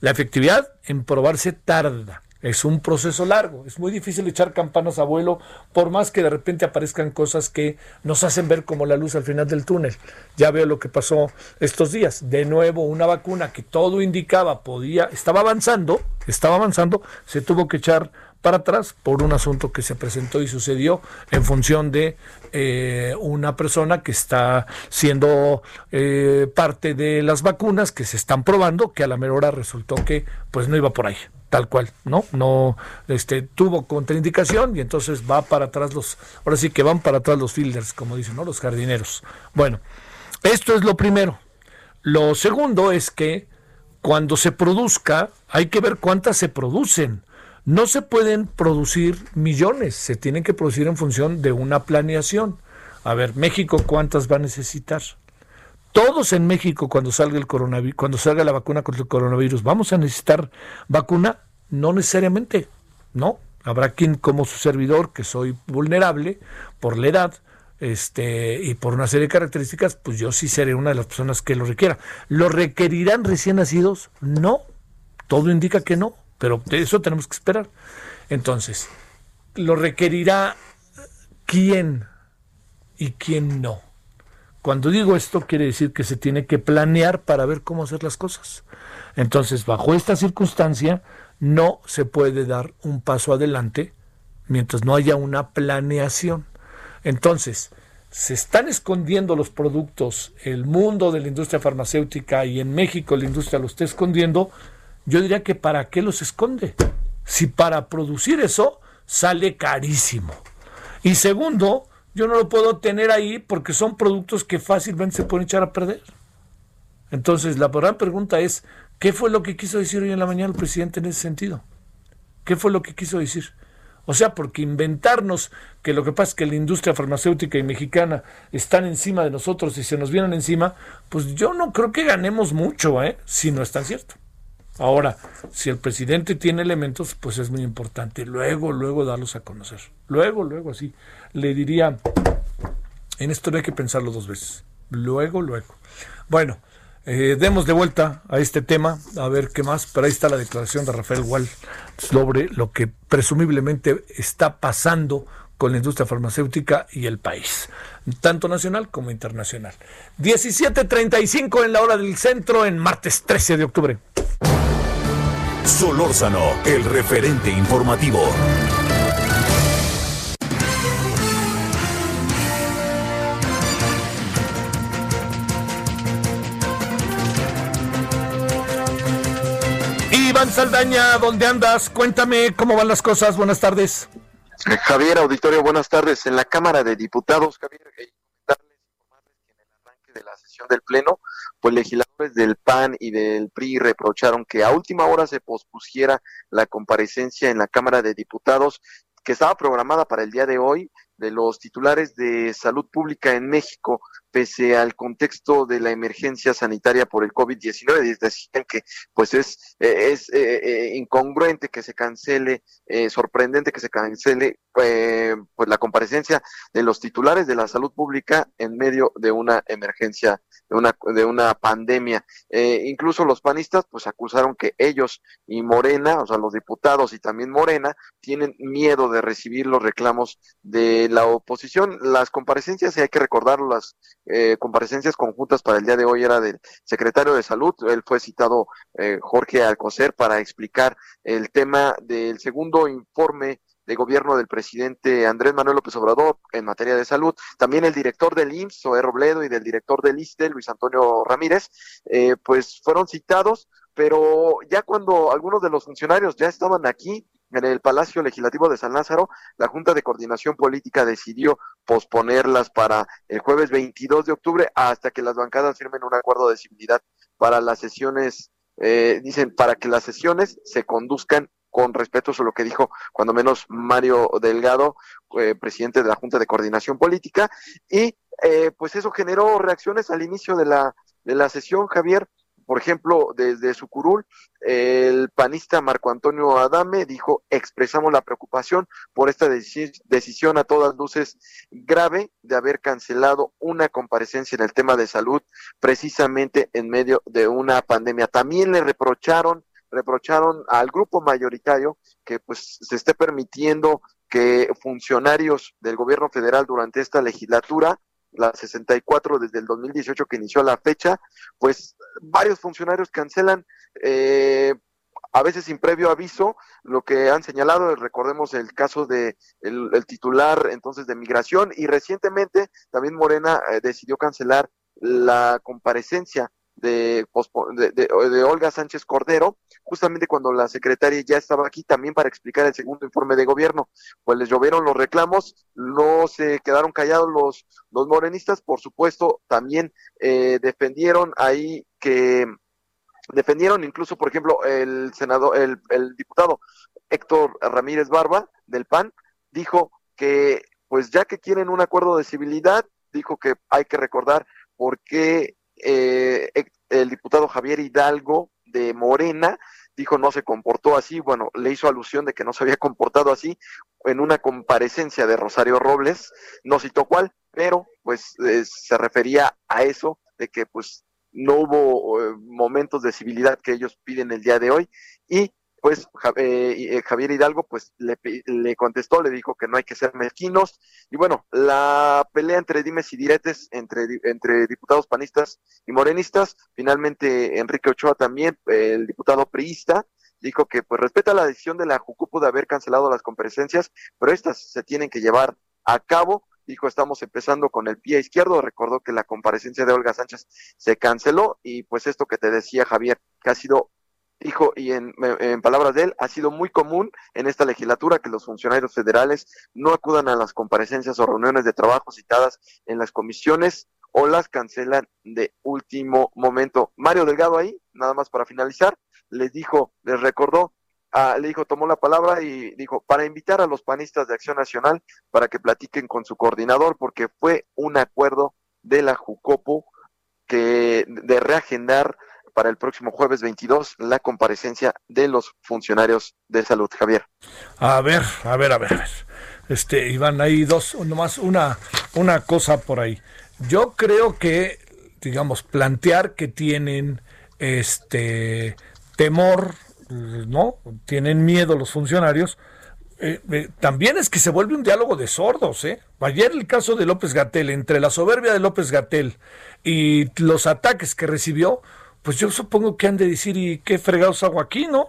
La efectividad en probarse tarda. Es un proceso largo. Es muy difícil echar campanas a vuelo, por más que de repente aparezcan cosas que nos hacen ver como la luz al final del túnel. Ya veo lo que pasó estos días. De nuevo, una vacuna que todo indicaba podía, estaba avanzando, estaba avanzando, se tuvo que echar para atrás por un asunto que se presentó y sucedió en función de eh, una persona que está siendo eh, parte de las vacunas que se están probando, que a la mejor hora resultó que pues no iba por ahí tal cual, ¿no? No, este, tuvo contraindicación y entonces va para atrás los, ahora sí que van para atrás los fielders, como dicen, ¿no? Los jardineros. Bueno, esto es lo primero. Lo segundo es que cuando se produzca, hay que ver cuántas se producen. No se pueden producir millones, se tienen que producir en función de una planeación. A ver, México, ¿cuántas va a necesitar? todos en México cuando salga el coronavirus, cuando salga la vacuna contra el coronavirus, vamos a necesitar vacuna, no necesariamente, no. Habrá quien como su servidor, que soy vulnerable por la edad, este, y por una serie de características, pues yo sí seré una de las personas que lo requiera. ¿Lo requerirán recién nacidos? No. Todo indica que no, pero de eso tenemos que esperar. Entonces, ¿lo requerirá quién y quién no? Cuando digo esto, quiere decir que se tiene que planear para ver cómo hacer las cosas. Entonces, bajo esta circunstancia, no se puede dar un paso adelante mientras no haya una planeación. Entonces, se están escondiendo los productos, el mundo de la industria farmacéutica y en México la industria lo está escondiendo, yo diría que ¿para qué los esconde? Si para producir eso sale carísimo. Y segundo, yo no lo puedo tener ahí porque son productos que fácilmente se pueden echar a perder. Entonces, la gran pregunta es, ¿qué fue lo que quiso decir hoy en la mañana el presidente en ese sentido? ¿Qué fue lo que quiso decir? O sea, porque inventarnos que lo que pasa es que la industria farmacéutica y mexicana están encima de nosotros y se nos vienen encima, pues yo no creo que ganemos mucho, ¿eh? si no es tan cierto. Ahora, si el presidente tiene elementos, pues es muy importante. Luego, luego darlos a conocer. Luego, luego así le diría, en esto no hay que pensarlo dos veces. Luego, luego. Bueno, eh, demos de vuelta a este tema, a ver qué más, pero ahí está la declaración de Rafael Wall sobre lo que presumiblemente está pasando con la industria farmacéutica y el país, tanto nacional como internacional. 17.35 en la hora del centro, en martes 13 de octubre. Solórzano, el referente informativo. Iván Saldaña, ¿dónde andas? Cuéntame cómo van las cosas. Buenas tardes. Eh, Javier, auditorio, buenas tardes. En la Cámara de Diputados, Javier, comentarles, informarles que en el arranque de la sesión del Pleno, pues legisladores del PAN y del PRI reprocharon que a última hora se pospusiera la comparecencia en la Cámara de Diputados que estaba programada para el día de hoy de los titulares de salud pública en México, pese al contexto de la emergencia sanitaria por el COVID-19, decían que pues es, eh, es eh, eh, incongruente que se cancele, sorprendente que se cancele pues la comparecencia de los titulares de la salud pública en medio de una emergencia, de una, de una pandemia. incluso los panistas pues acusaron que ellos y Morena, o sea, los diputados y también Morena, tienen miedo de recibir los reclamos de la oposición. Las comparecencias, y hay que recordar, las eh, comparecencias conjuntas para el día de hoy era del secretario de Salud, él fue citado eh, Jorge Alcocer para explicar el tema del segundo informe de gobierno del presidente Andrés Manuel López Obrador en materia de salud. También el director del IMSS, Zoé Robledo, y del director del ISTE, Luis Antonio Ramírez, eh, pues fueron citados, pero ya cuando algunos de los funcionarios ya estaban aquí, en el Palacio Legislativo de San Lázaro, la Junta de Coordinación Política decidió posponerlas para el jueves 22 de octubre hasta que las bancadas firmen un acuerdo de civilidad para las sesiones, eh, dicen, para que las sesiones se conduzcan con respeto a lo que dijo cuando menos Mario Delgado, eh, presidente de la Junta de Coordinación Política, y eh, pues eso generó reacciones al inicio de la, de la sesión, Javier, por ejemplo, desde su curul, el panista Marco Antonio Adame dijo, expresamos la preocupación por esta decisión a todas luces grave de haber cancelado una comparecencia en el tema de salud precisamente en medio de una pandemia. También le reprocharon reprocharon al grupo mayoritario que pues se esté permitiendo que funcionarios del gobierno federal durante esta legislatura la 64 desde el 2018 que inició la fecha, pues varios funcionarios cancelan eh, a veces sin previo aviso, lo que han señalado, recordemos el caso de el, titular entonces de migración y recientemente también Morena eh, decidió cancelar la comparecencia de, de, Olga Sánchez Cordero, justamente cuando la secretaria ya estaba aquí también para explicar el segundo informe de gobierno. Pues les llovieron los reclamos, no se quedaron callados los, los morenistas, por supuesto, también eh, defendieron ahí que defendieron incluso, por ejemplo, el senador, el, el diputado Héctor Ramírez Barba del PAN dijo que pues ya que quieren un acuerdo de civilidad, dijo que hay que recordar por qué eh, el diputado Javier Hidalgo de Morena dijo no se comportó así, bueno, le hizo alusión de que no se había comportado así en una comparecencia de Rosario Robles, no citó cuál, pero pues eh, se refería a eso, de que pues no hubo eh, momentos de civilidad que ellos piden el día de hoy y pues eh, Javier Hidalgo pues le, le, contestó, le dijo que no hay que ser mezquinos. Y bueno, la pelea entre dimes y diretes entre, entre diputados panistas y morenistas, finalmente Enrique Ochoa también, el diputado priista, dijo que pues respeta la decisión de la Jucupo de haber cancelado las comparecencias, pero estas se tienen que llevar a cabo. Dijo estamos empezando con el pie izquierdo, recordó que la comparecencia de Olga Sánchez se canceló y pues esto que te decía Javier, que ha sido dijo, y en, palabras de él, ha sido muy común en esta legislatura que los funcionarios federales no acudan a las comparecencias o reuniones de trabajo citadas en las comisiones o las cancelan de último momento. Mario Delgado ahí, nada más para finalizar, les dijo, les recordó, ah, le dijo, tomó la palabra y dijo, para invitar a los panistas de Acción Nacional para que platiquen con su coordinador, porque fue un acuerdo de la Jucopo que de reagendar para el próximo jueves 22 la comparecencia de los funcionarios de salud. Javier. A ver, a ver, a ver. Este, Iván, hay dos, nomás una, una cosa por ahí. Yo creo que, digamos, plantear que tienen este temor, ¿no? Tienen miedo los funcionarios. Eh, eh, también es que se vuelve un diálogo de sordos, ¿eh? Ayer el caso de López Gatel, entre la soberbia de López Gatel y los ataques que recibió, pues yo supongo que han de decir, ¿y qué fregados hago aquí, no?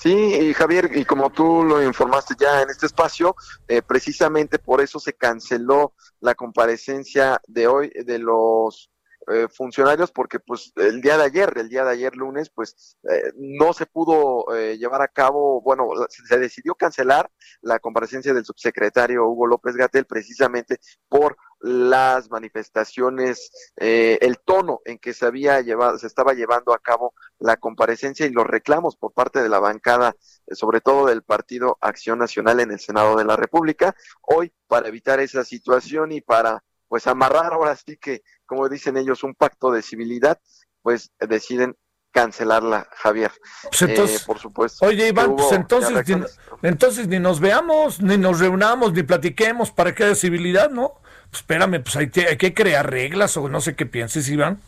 Sí, y Javier, y como tú lo informaste ya en este espacio, eh, precisamente por eso se canceló la comparecencia de hoy de los eh, funcionarios, porque pues el día de ayer, el día de ayer lunes, pues eh, no se pudo llevar a cabo, bueno, se decidió cancelar la comparecencia del subsecretario Hugo López Gatel precisamente por las manifestaciones, eh, el tono en que se había llevado, se estaba llevando a cabo la comparecencia y los reclamos por parte de la bancada, eh, sobre todo del Partido Acción Nacional en el Senado de la República. Hoy, para evitar esa situación y para pues amarrar ahora sí que, como dicen ellos, un pacto de civilidad, pues deciden cancelarla, Javier. Pues entonces, Eh, por supuesto. Oye, Iván, pues entonces, ni, entonces ni nos veamos, ni nos reunamos, ni platiquemos para que haya civilidad, ¿no? Pues espérame, pues hay, que- hay que crear reglas o no sé qué pienses, Iván.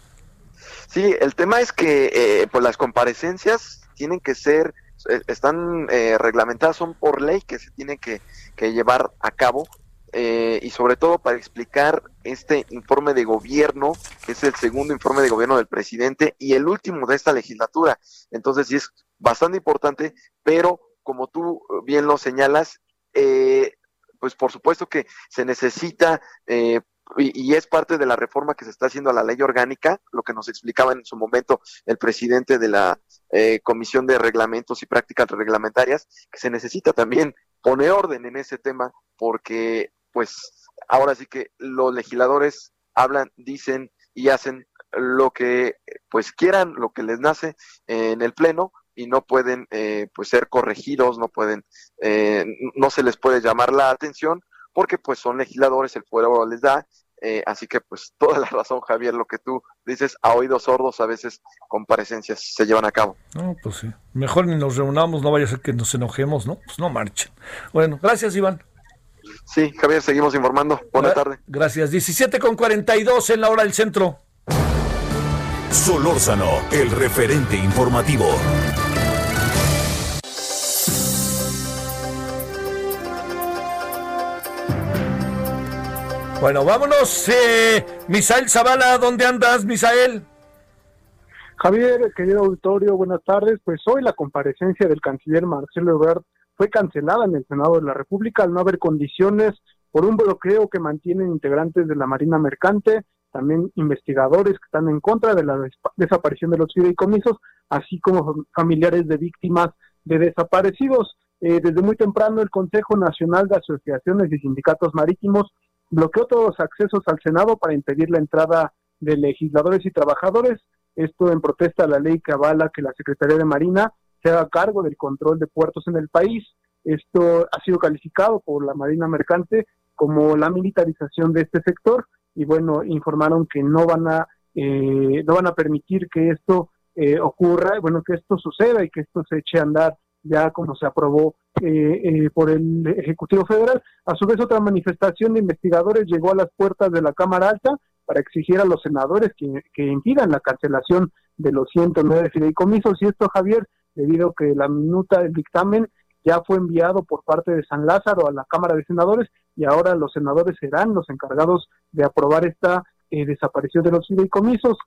Sí, el tema es que eh, pues las comparecencias tienen que ser, eh, están eh, reglamentadas, son por ley que se tienen que, llevar a cabo eh, y sobre todo para explicar este informe de gobierno, que es el segundo informe de gobierno del presidente y el último de esta legislatura. Entonces sí es bastante importante, pero como tú bien lo señalas, eh, pues por supuesto que se necesita eh, y, es parte de la reforma que se está haciendo a la ley orgánica, lo que nos explicaba en su momento el presidente de la eh, Comisión de Reglamentos y Prácticas Reglamentarias, que se necesita también poner orden en ese tema, porque pues ahora sí que los legisladores hablan, dicen y hacen lo que pues quieran, lo que les nace en el Pleno y no pueden eh, pues ser corregidos, no pueden, eh, no se les puede llamar la atención porque pues son legisladores, el pueblo les da, eh, así que pues *laughs* toda la razón Javier, lo que tú dices, a oídos sordos a veces comparecencias se llevan a cabo. No, pues sí. Mejor ni nos reunamos, no vaya a ser que nos enojemos, ¿no? Pues no marchen. Bueno, gracias, Iván. Sí, Javier, seguimos informando. Buena Gra- tarde. Gracias. 17 con 42 en la hora del centro. Solórzano, el referente informativo. Bueno, vámonos. Eh, Misael Zavala, ¿dónde andas, Misael? Javier, querido auditorio, buenas tardes. Pues hoy la comparecencia del canciller Marcelo Ebrard fue cancelada en el Senado de la República al no haber condiciones por un bloqueo que mantienen integrantes de la Marina Mercante, también investigadores que están en contra de la des- desaparición de los fideicomisos, así como familiares de víctimas de desaparecidos. Eh, desde muy temprano el Consejo Nacional de Asociaciones y Sindicatos Marítimos bloqueó todos los accesos al Senado para impedir la entrada de legisladores y trabajadores. Esto en protesta a la ley que avala que la Secretaría de Marina se haga cargo del control de puertos en el país. Esto ha sido calificado por la Marina Mercante como la militarización de este sector y bueno, informaron que no van a eh, no van a permitir que esto eh, ocurra, bueno, que esto suceda y que esto se eche a andar ya como se aprobó eh, eh, por el Ejecutivo Federal. A su vez, otra manifestación de investigadores llegó a las puertas de la Cámara Alta para exigir a los senadores que, que impidan la cancelación de los 109 fideicomisos. Y esto, Javier, debido a que la minuta del dictamen ya fue enviado por parte de San Lázaro a la Cámara de Senadores y ahora los senadores serán los encargados de aprobar esta eh, desaparición de los fideicomisos.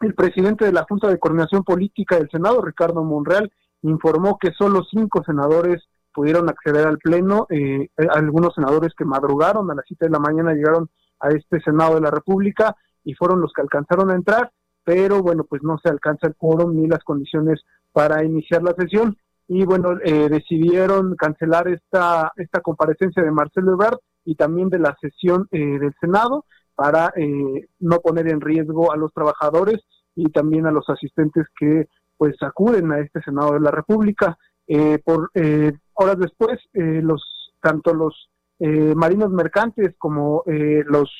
El presidente de la Junta de Coordinación Política del Senado, Ricardo Monreal, informó que solo cinco senadores pudieron acceder al Pleno. Eh, eh, algunos senadores que madrugaron a las 7 de la mañana llegaron a este Senado de la República y fueron los que alcanzaron a entrar, pero bueno, pues no se alcanza el quórum ni las condiciones para iniciar la sesión. Y bueno, eh, decidieron cancelar esta, esta comparecencia de Marcelo Ebrard y también de la sesión eh, del Senado para eh, no poner en riesgo a los trabajadores y también a los asistentes que pues acuden a este Senado de la República. Eh, por eh, horas después, eh, los tanto los eh, marinos mercantes como eh, los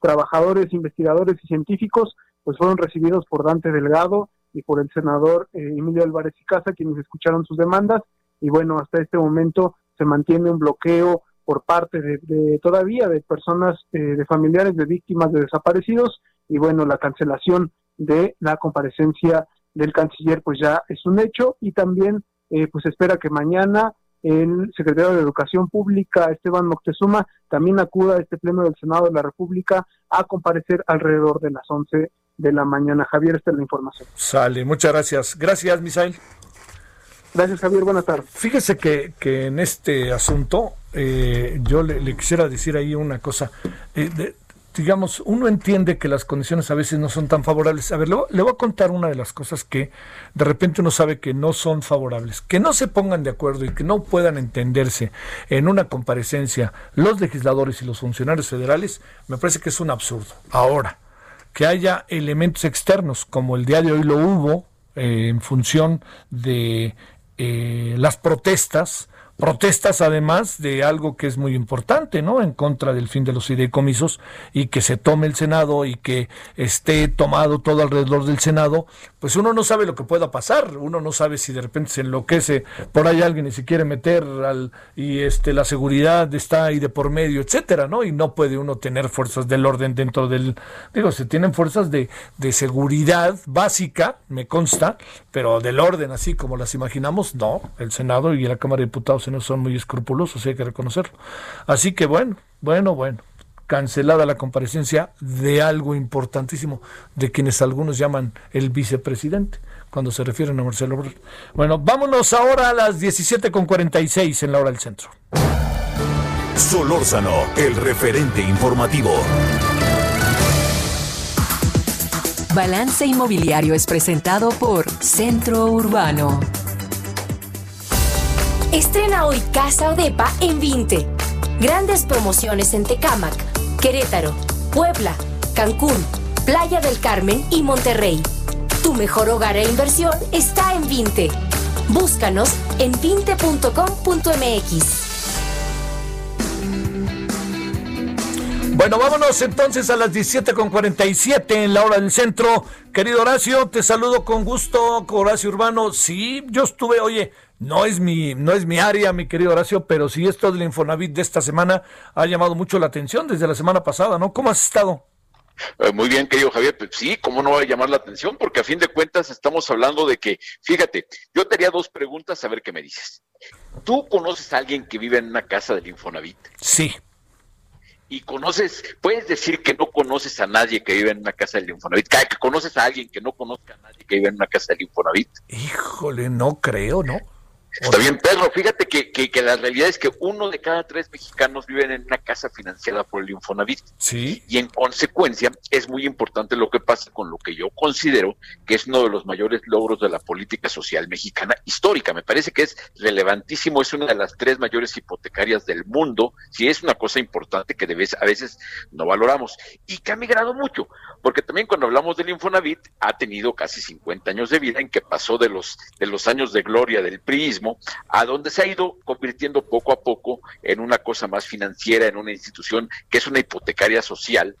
trabajadores, investigadores y científicos, pues fueron recibidos por Dante Delgado y por el senador eh, Emilio Álvarez y Casa, quienes escucharon sus demandas. Y bueno, hasta este momento se mantiene un bloqueo por parte de, de todavía de personas, de familiares de víctimas de desaparecidos. Y bueno, la cancelación de la comparecencia del canciller pues ya es un hecho y también eh, pues espera que mañana el secretario de Educación Pública, Esteban Moctezuma, también acuda a este pleno del Senado de la República a comparecer alrededor de las 11 de la mañana. Javier, esta es la información. Sale, muchas gracias. Gracias, Misael. Gracias, Javier. Buenas tardes. Fíjese que, que en este asunto eh, yo le, le quisiera decir ahí una cosa. Eh, de- digamos, uno entiende que las condiciones a veces no son tan favorables. A ver, le, voy a contar una de las cosas que de repente uno sabe que no son favorables. Que no se pongan de acuerdo y que no puedan entenderse en una comparecencia los legisladores y los funcionarios federales, me parece que es un absurdo. Ahora, que haya elementos externos, como el día de hoy lo hubo, eh, en función de eh, las protestas, protestas además de algo que es muy importante, ¿no? En contra del fin de los fideicomisos y que se tome el Senado y que esté tomado todo alrededor del Senado, pues uno no sabe lo que pueda pasar, uno no sabe si de repente se enloquece por ahí alguien y se quiere meter al y este la seguridad está ahí de por medio, etcétera, ¿no? Y no puede uno tener fuerzas del orden dentro del digo, se tienen fuerzas de de seguridad básica, me consta, pero del orden así como las imaginamos, no, el Senado y la Cámara de Diputados no son muy escrupulosos, hay que reconocerlo. Así que bueno, bueno, bueno, cancelada la comparecencia de algo importantísimo, de quienes algunos llaman el vicepresidente, cuando se refieren a Marcelo Ebrard. Bueno, vámonos ahora a las 17.46 en la hora del centro. Solórzano, el referente informativo. Balance Inmobiliario es presentado por Centro Urbano. Estrena hoy Casa Odepa en 20. Grandes promociones en Tecámac, Querétaro, Puebla, Cancún, Playa del Carmen y Monterrey. Tu mejor hogar e inversión está en 20. Búscanos en 20.com.mx. Bueno, vámonos entonces a las 17.47 en la hora del centro. Querido Horacio, te saludo con gusto, Horacio Urbano. Sí, yo estuve, oye, no es mi, no es mi área, mi querido Horacio, pero sí esto del Infonavit de esta semana ha llamado mucho la atención desde la semana pasada, ¿no? ¿Cómo has estado? Eh, muy bien, querido Javier. Pues sí, ¿cómo no va a llamar la atención? Porque a fin de cuentas estamos hablando de que, fíjate, yo te haría dos preguntas a ver qué me dices. ¿Tú conoces a alguien que vive en una casa del Infonavit? Sí. Y conoces, puedes decir que no conoces a nadie que vive en una casa del Infonavit, que conoces a alguien que no conozca a nadie que vive en una casa del Infonavit. Híjole, no creo, ¿no? Está bien, Pedro. Fíjate que, que, la realidad es que uno de cada tres mexicanos viven en una casa financiada por el Infonavit. Sí. Y en consecuencia es muy importante lo que pasa con lo que yo considero que es uno de los mayores logros de la política social mexicana histórica. Me parece que es relevantísimo. Es una de las tres mayores hipotecarias del mundo. Sí, es una cosa importante que a veces no valoramos. Y que ha migrado mucho. Porque también cuando hablamos del Infonavit ha tenido casi 50 años de vida en que pasó de los, de los años de gloria del priismo a donde se ha ido convirtiendo poco a poco en una cosa más financiera, en una institución que es una hipotecaria social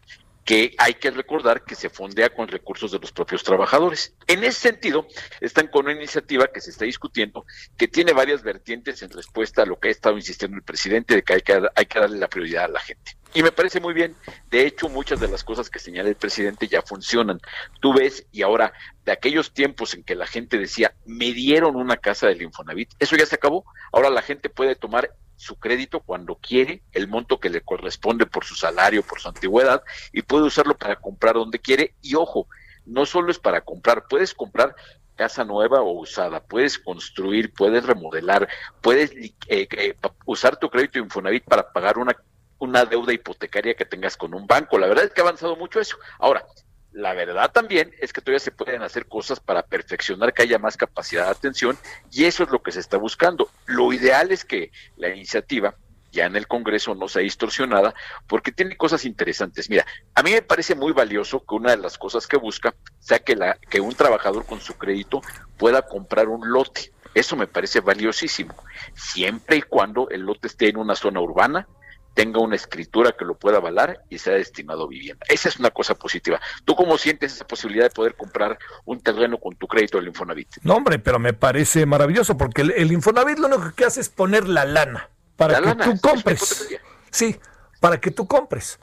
que hay que recordar que se fondea con recursos de los propios trabajadores. En ese sentido, están con una iniciativa que se está discutiendo, que tiene varias vertientes en respuesta a lo que ha estado insistiendo el presidente, de que hay que, hay que darle la prioridad a la gente. Y me parece muy bien. De hecho, muchas de las cosas que señala el presidente ya funcionan. Tú ves, y ahora, de aquellos tiempos en que la gente decía, me dieron una casa del Infonavit, eso ya se acabó. Ahora la gente puede tomar su crédito cuando quiere, el monto que le corresponde por su salario, por su antigüedad, y puede usarlo para comprar donde quiere. Y ojo, no solo es para comprar, puedes comprar casa nueva o usada, puedes construir, puedes remodelar, puedes eh, eh, usar tu crédito Infonavit para pagar una, una deuda hipotecaria que tengas con un banco. La verdad es que ha avanzado mucho eso. Ahora, la verdad también es que todavía se pueden hacer cosas para perfeccionar que haya más capacidad de atención y eso es lo que se está buscando. Lo ideal es que la iniciativa ya en el Congreso no sea distorsionada porque tiene cosas interesantes. Mira, a mí me parece muy valioso que una de las cosas que busca sea que, la, que un trabajador con su crédito pueda comprar un lote. Eso me parece valiosísimo, siempre y cuando el lote esté en una zona urbana, tenga una escritura que lo pueda avalar y sea destinado a vivienda. Esa es una cosa positiva. ¿Tú cómo sientes esa posibilidad de poder comprar un terreno con tu crédito del Infonavit? No, hombre, pero me parece maravilloso porque el, Infonavit lo único que hace es poner la lana para que tú compres. Sí, para que tú compres.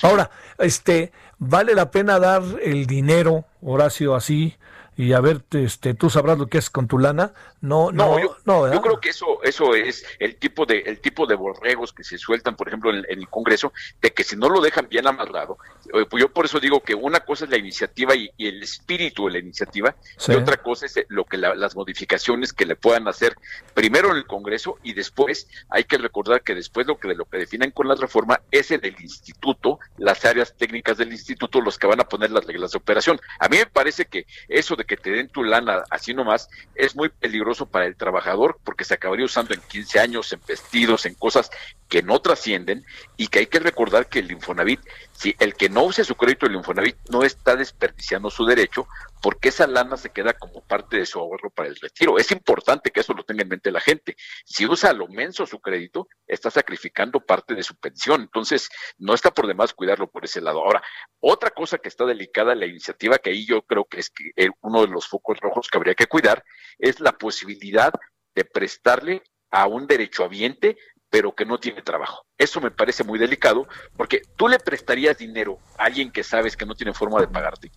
Ahora, este, vale la pena dar el dinero, Horacio, así, y a ver, este, tú sabrás lo que es con tu lana. No, no, no, yo, creo que eso, eso es el tipo de, el tipo de borregos que se sueltan, por ejemplo, en, el Congreso, de que si no lo dejan bien amarrado, eh, pues yo por eso digo que una cosa es la iniciativa y, el espíritu de la iniciativa, y otra cosa es lo que las modificaciones que le puedan hacer primero en el Congreso y después hay que recordar que después lo que de lo que definen con la reforma es el del instituto, las áreas técnicas del instituto, los que van a poner las reglas de operación. A mí me parece que eso de que te den tu lana así nomás es muy peligroso para el trabajador porque se acabaría usando en 15 años, en vestidos, en cosas que no trascienden y que hay que recordar que el Infonavit, si el que no use su crédito del Infonavit no está desperdiciando su derecho porque esa lana se queda como parte de su ahorro para el retiro. Es importante que eso lo tenga en mente la gente. Si usa a lo menso su crédito, está sacrificando parte de su pensión. Entonces, no está por demás cuidarlo por ese lado. Ahora, otra cosa que está delicada, la iniciativa que ahí yo creo que es eh, uno de los focos rojos que habría que cuidar, es la posibilidad de prestarle a un derechohabiente pero que no tiene trabajo. Eso me parece muy delicado, porque tú le prestarías dinero a alguien que sabes que no tiene forma de pagarte.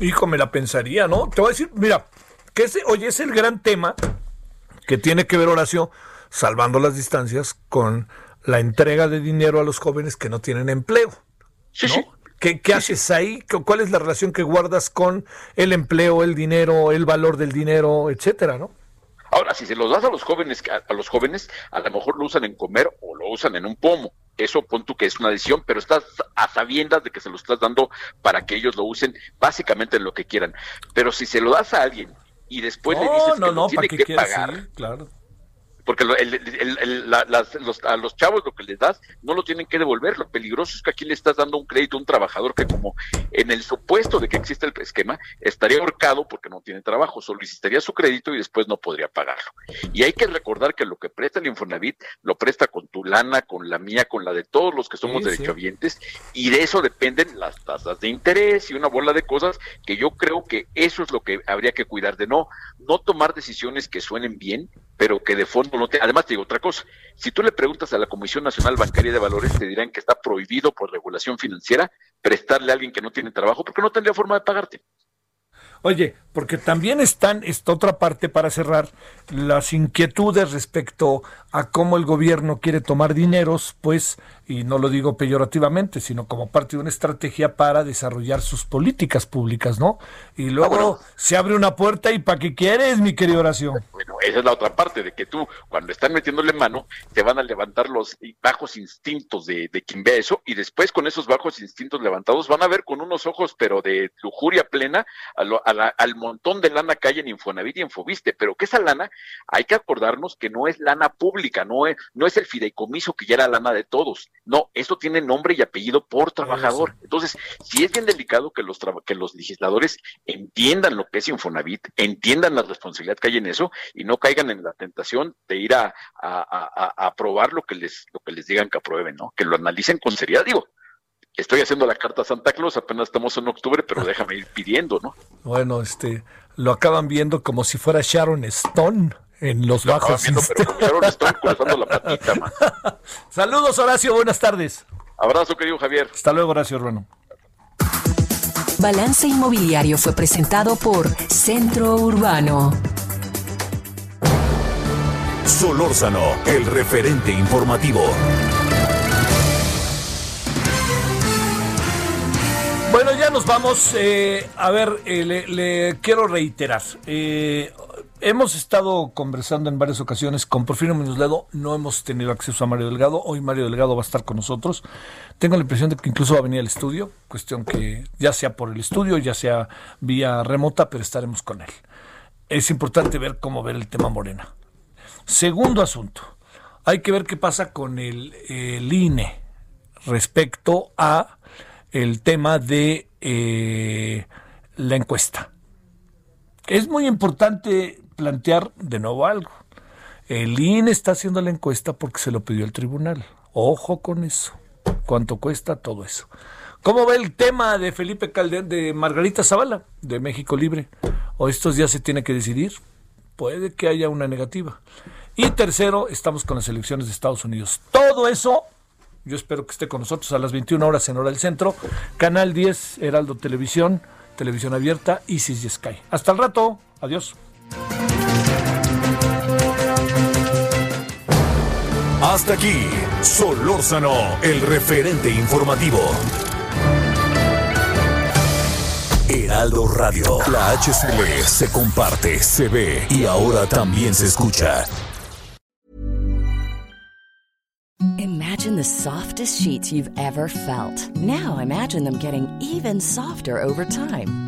Hijo, me la pensaría, ¿no? Te voy a decir, mira, que ese, oye, es el gran tema que tiene que ver Horacio, salvando las distancias, con la entrega de dinero a los jóvenes que no tienen empleo. Sí, sí. ¿Qué, haces ahí? ¿Cuál es la relación que guardas con el empleo, el dinero, el valor del dinero, etcétera, no? Ahora, si se los das a los jóvenes, a, los jóvenes, a lo mejor lo usan en comer o lo usan en un pomo. Eso pon tú que es una decisión, pero estás a sabiendas de que se lo estás dando para que ellos lo usen básicamente en lo que quieran. Pero si se lo das a alguien y después le dices que no, tiene que pagar, claro porque los, a los chavos lo que les das no lo tienen que devolver. Lo peligroso es que aquí le estás dando un crédito a un trabajador que como en el supuesto de que existe el esquema, estaría ahorcado porque no tiene trabajo, solicitaría su crédito y después no podría pagarlo. Y hay que recordar que lo que presta el Infonavit lo presta con tu lana, con la mía, con la de todos los que somos derechohabientes y de eso dependen las tasas de interés y una bola de cosas que yo creo que eso es lo que habría que cuidar de no no tomar decisiones que suenen bien, pero que de fondo Además, te digo otra cosa. Si tú le preguntas a la Comisión Nacional Bancaria de Valores, te dirán que está prohibido por regulación financiera prestarle a alguien que no tiene trabajo porque no tendría forma de pagarte. Oye, porque también están, esta otra parte para cerrar, las inquietudes respecto a cómo el gobierno quiere tomar dineros, pues, y no lo digo peyorativamente, sino como parte de una estrategia para desarrollar sus políticas públicas, ¿no? Y luego se abre una puerta y ¿para qué quieres, mi querido Horacio? Bueno, esa es la otra parte, de que tú, cuando están metiéndole mano, te van a levantar los bajos instintos de, de quien vea eso, y después con esos bajos instintos levantados van a ver con unos ojos, pero de lujuria plena, a lo, al montón de lana que hay en Infonavit y Infoviste, pero que esa lana hay que acordarnos que no es lana pública, no es, no es el fideicomiso que ya era lana de todos, no, esto tiene nombre y apellido por trabajador. Entonces, si es bien delicado que los, que los legisladores entiendan lo que es Infonavit, entiendan la responsabilidad que hay en eso y no caigan en la tentación de ir a, a, a aprobar lo que les, lo que les digan que aprueben, ¿no? Que lo analicen con seriedad, digo estoy haciendo la carta a Santa Claus, apenas estamos en octubre, pero déjame ir pidiendo, ¿no? Bueno, este, lo acaban viendo como si fuera Sharon Stone en los bajos. Viendo, pero Sharon Stone cruzando la patita, man. *laughs* Saludos, Horacio, buenas tardes. Abrazo, querido Javier. Hasta luego, Horacio, hermano. Balance Inmobiliario fue presentado por Centro Urbano. Solórzano, el referente informativo. Bueno, ya nos vamos. Eh, a ver, eh, le, quiero reiterar. Eh, hemos estado conversando en varias ocasiones con Porfirio Muñoz Ledo. No hemos tenido acceso a Mario Delgado. Hoy Mario Delgado va a estar con nosotros. Tengo la impresión de que incluso va a venir al estudio. Cuestión que ya sea por el estudio, ya sea vía remota, pero estaremos con él. Es importante ver cómo ver el tema Morena. Segundo asunto. Hay que ver qué pasa con el, el INE respecto a el tema de eh, la encuesta. Es muy importante plantear de nuevo algo. El INE está haciendo la encuesta porque se lo pidió el tribunal. Ojo con eso. ¿Cuánto cuesta todo eso? ¿Cómo va el tema de Felipe Calderón, de Margarita Zavala, de México Libre? ¿O estos días se tiene que decidir? Puede que haya una negativa. Y tercero, estamos con las elecciones de Estados Unidos. Todo eso yo espero que esté con nosotros a las 21 horas en hora del centro. Canal 10, Heraldo Televisión Televisión Abierta, y Sky. Hasta el rato. Adiós. Hasta aquí, Solórzano, el referente informativo. Heraldo Radio, la HCL se comparte, se ve y ahora también se escucha. Imagine the softest sheets you've ever felt. Now imagine them getting even softer over time.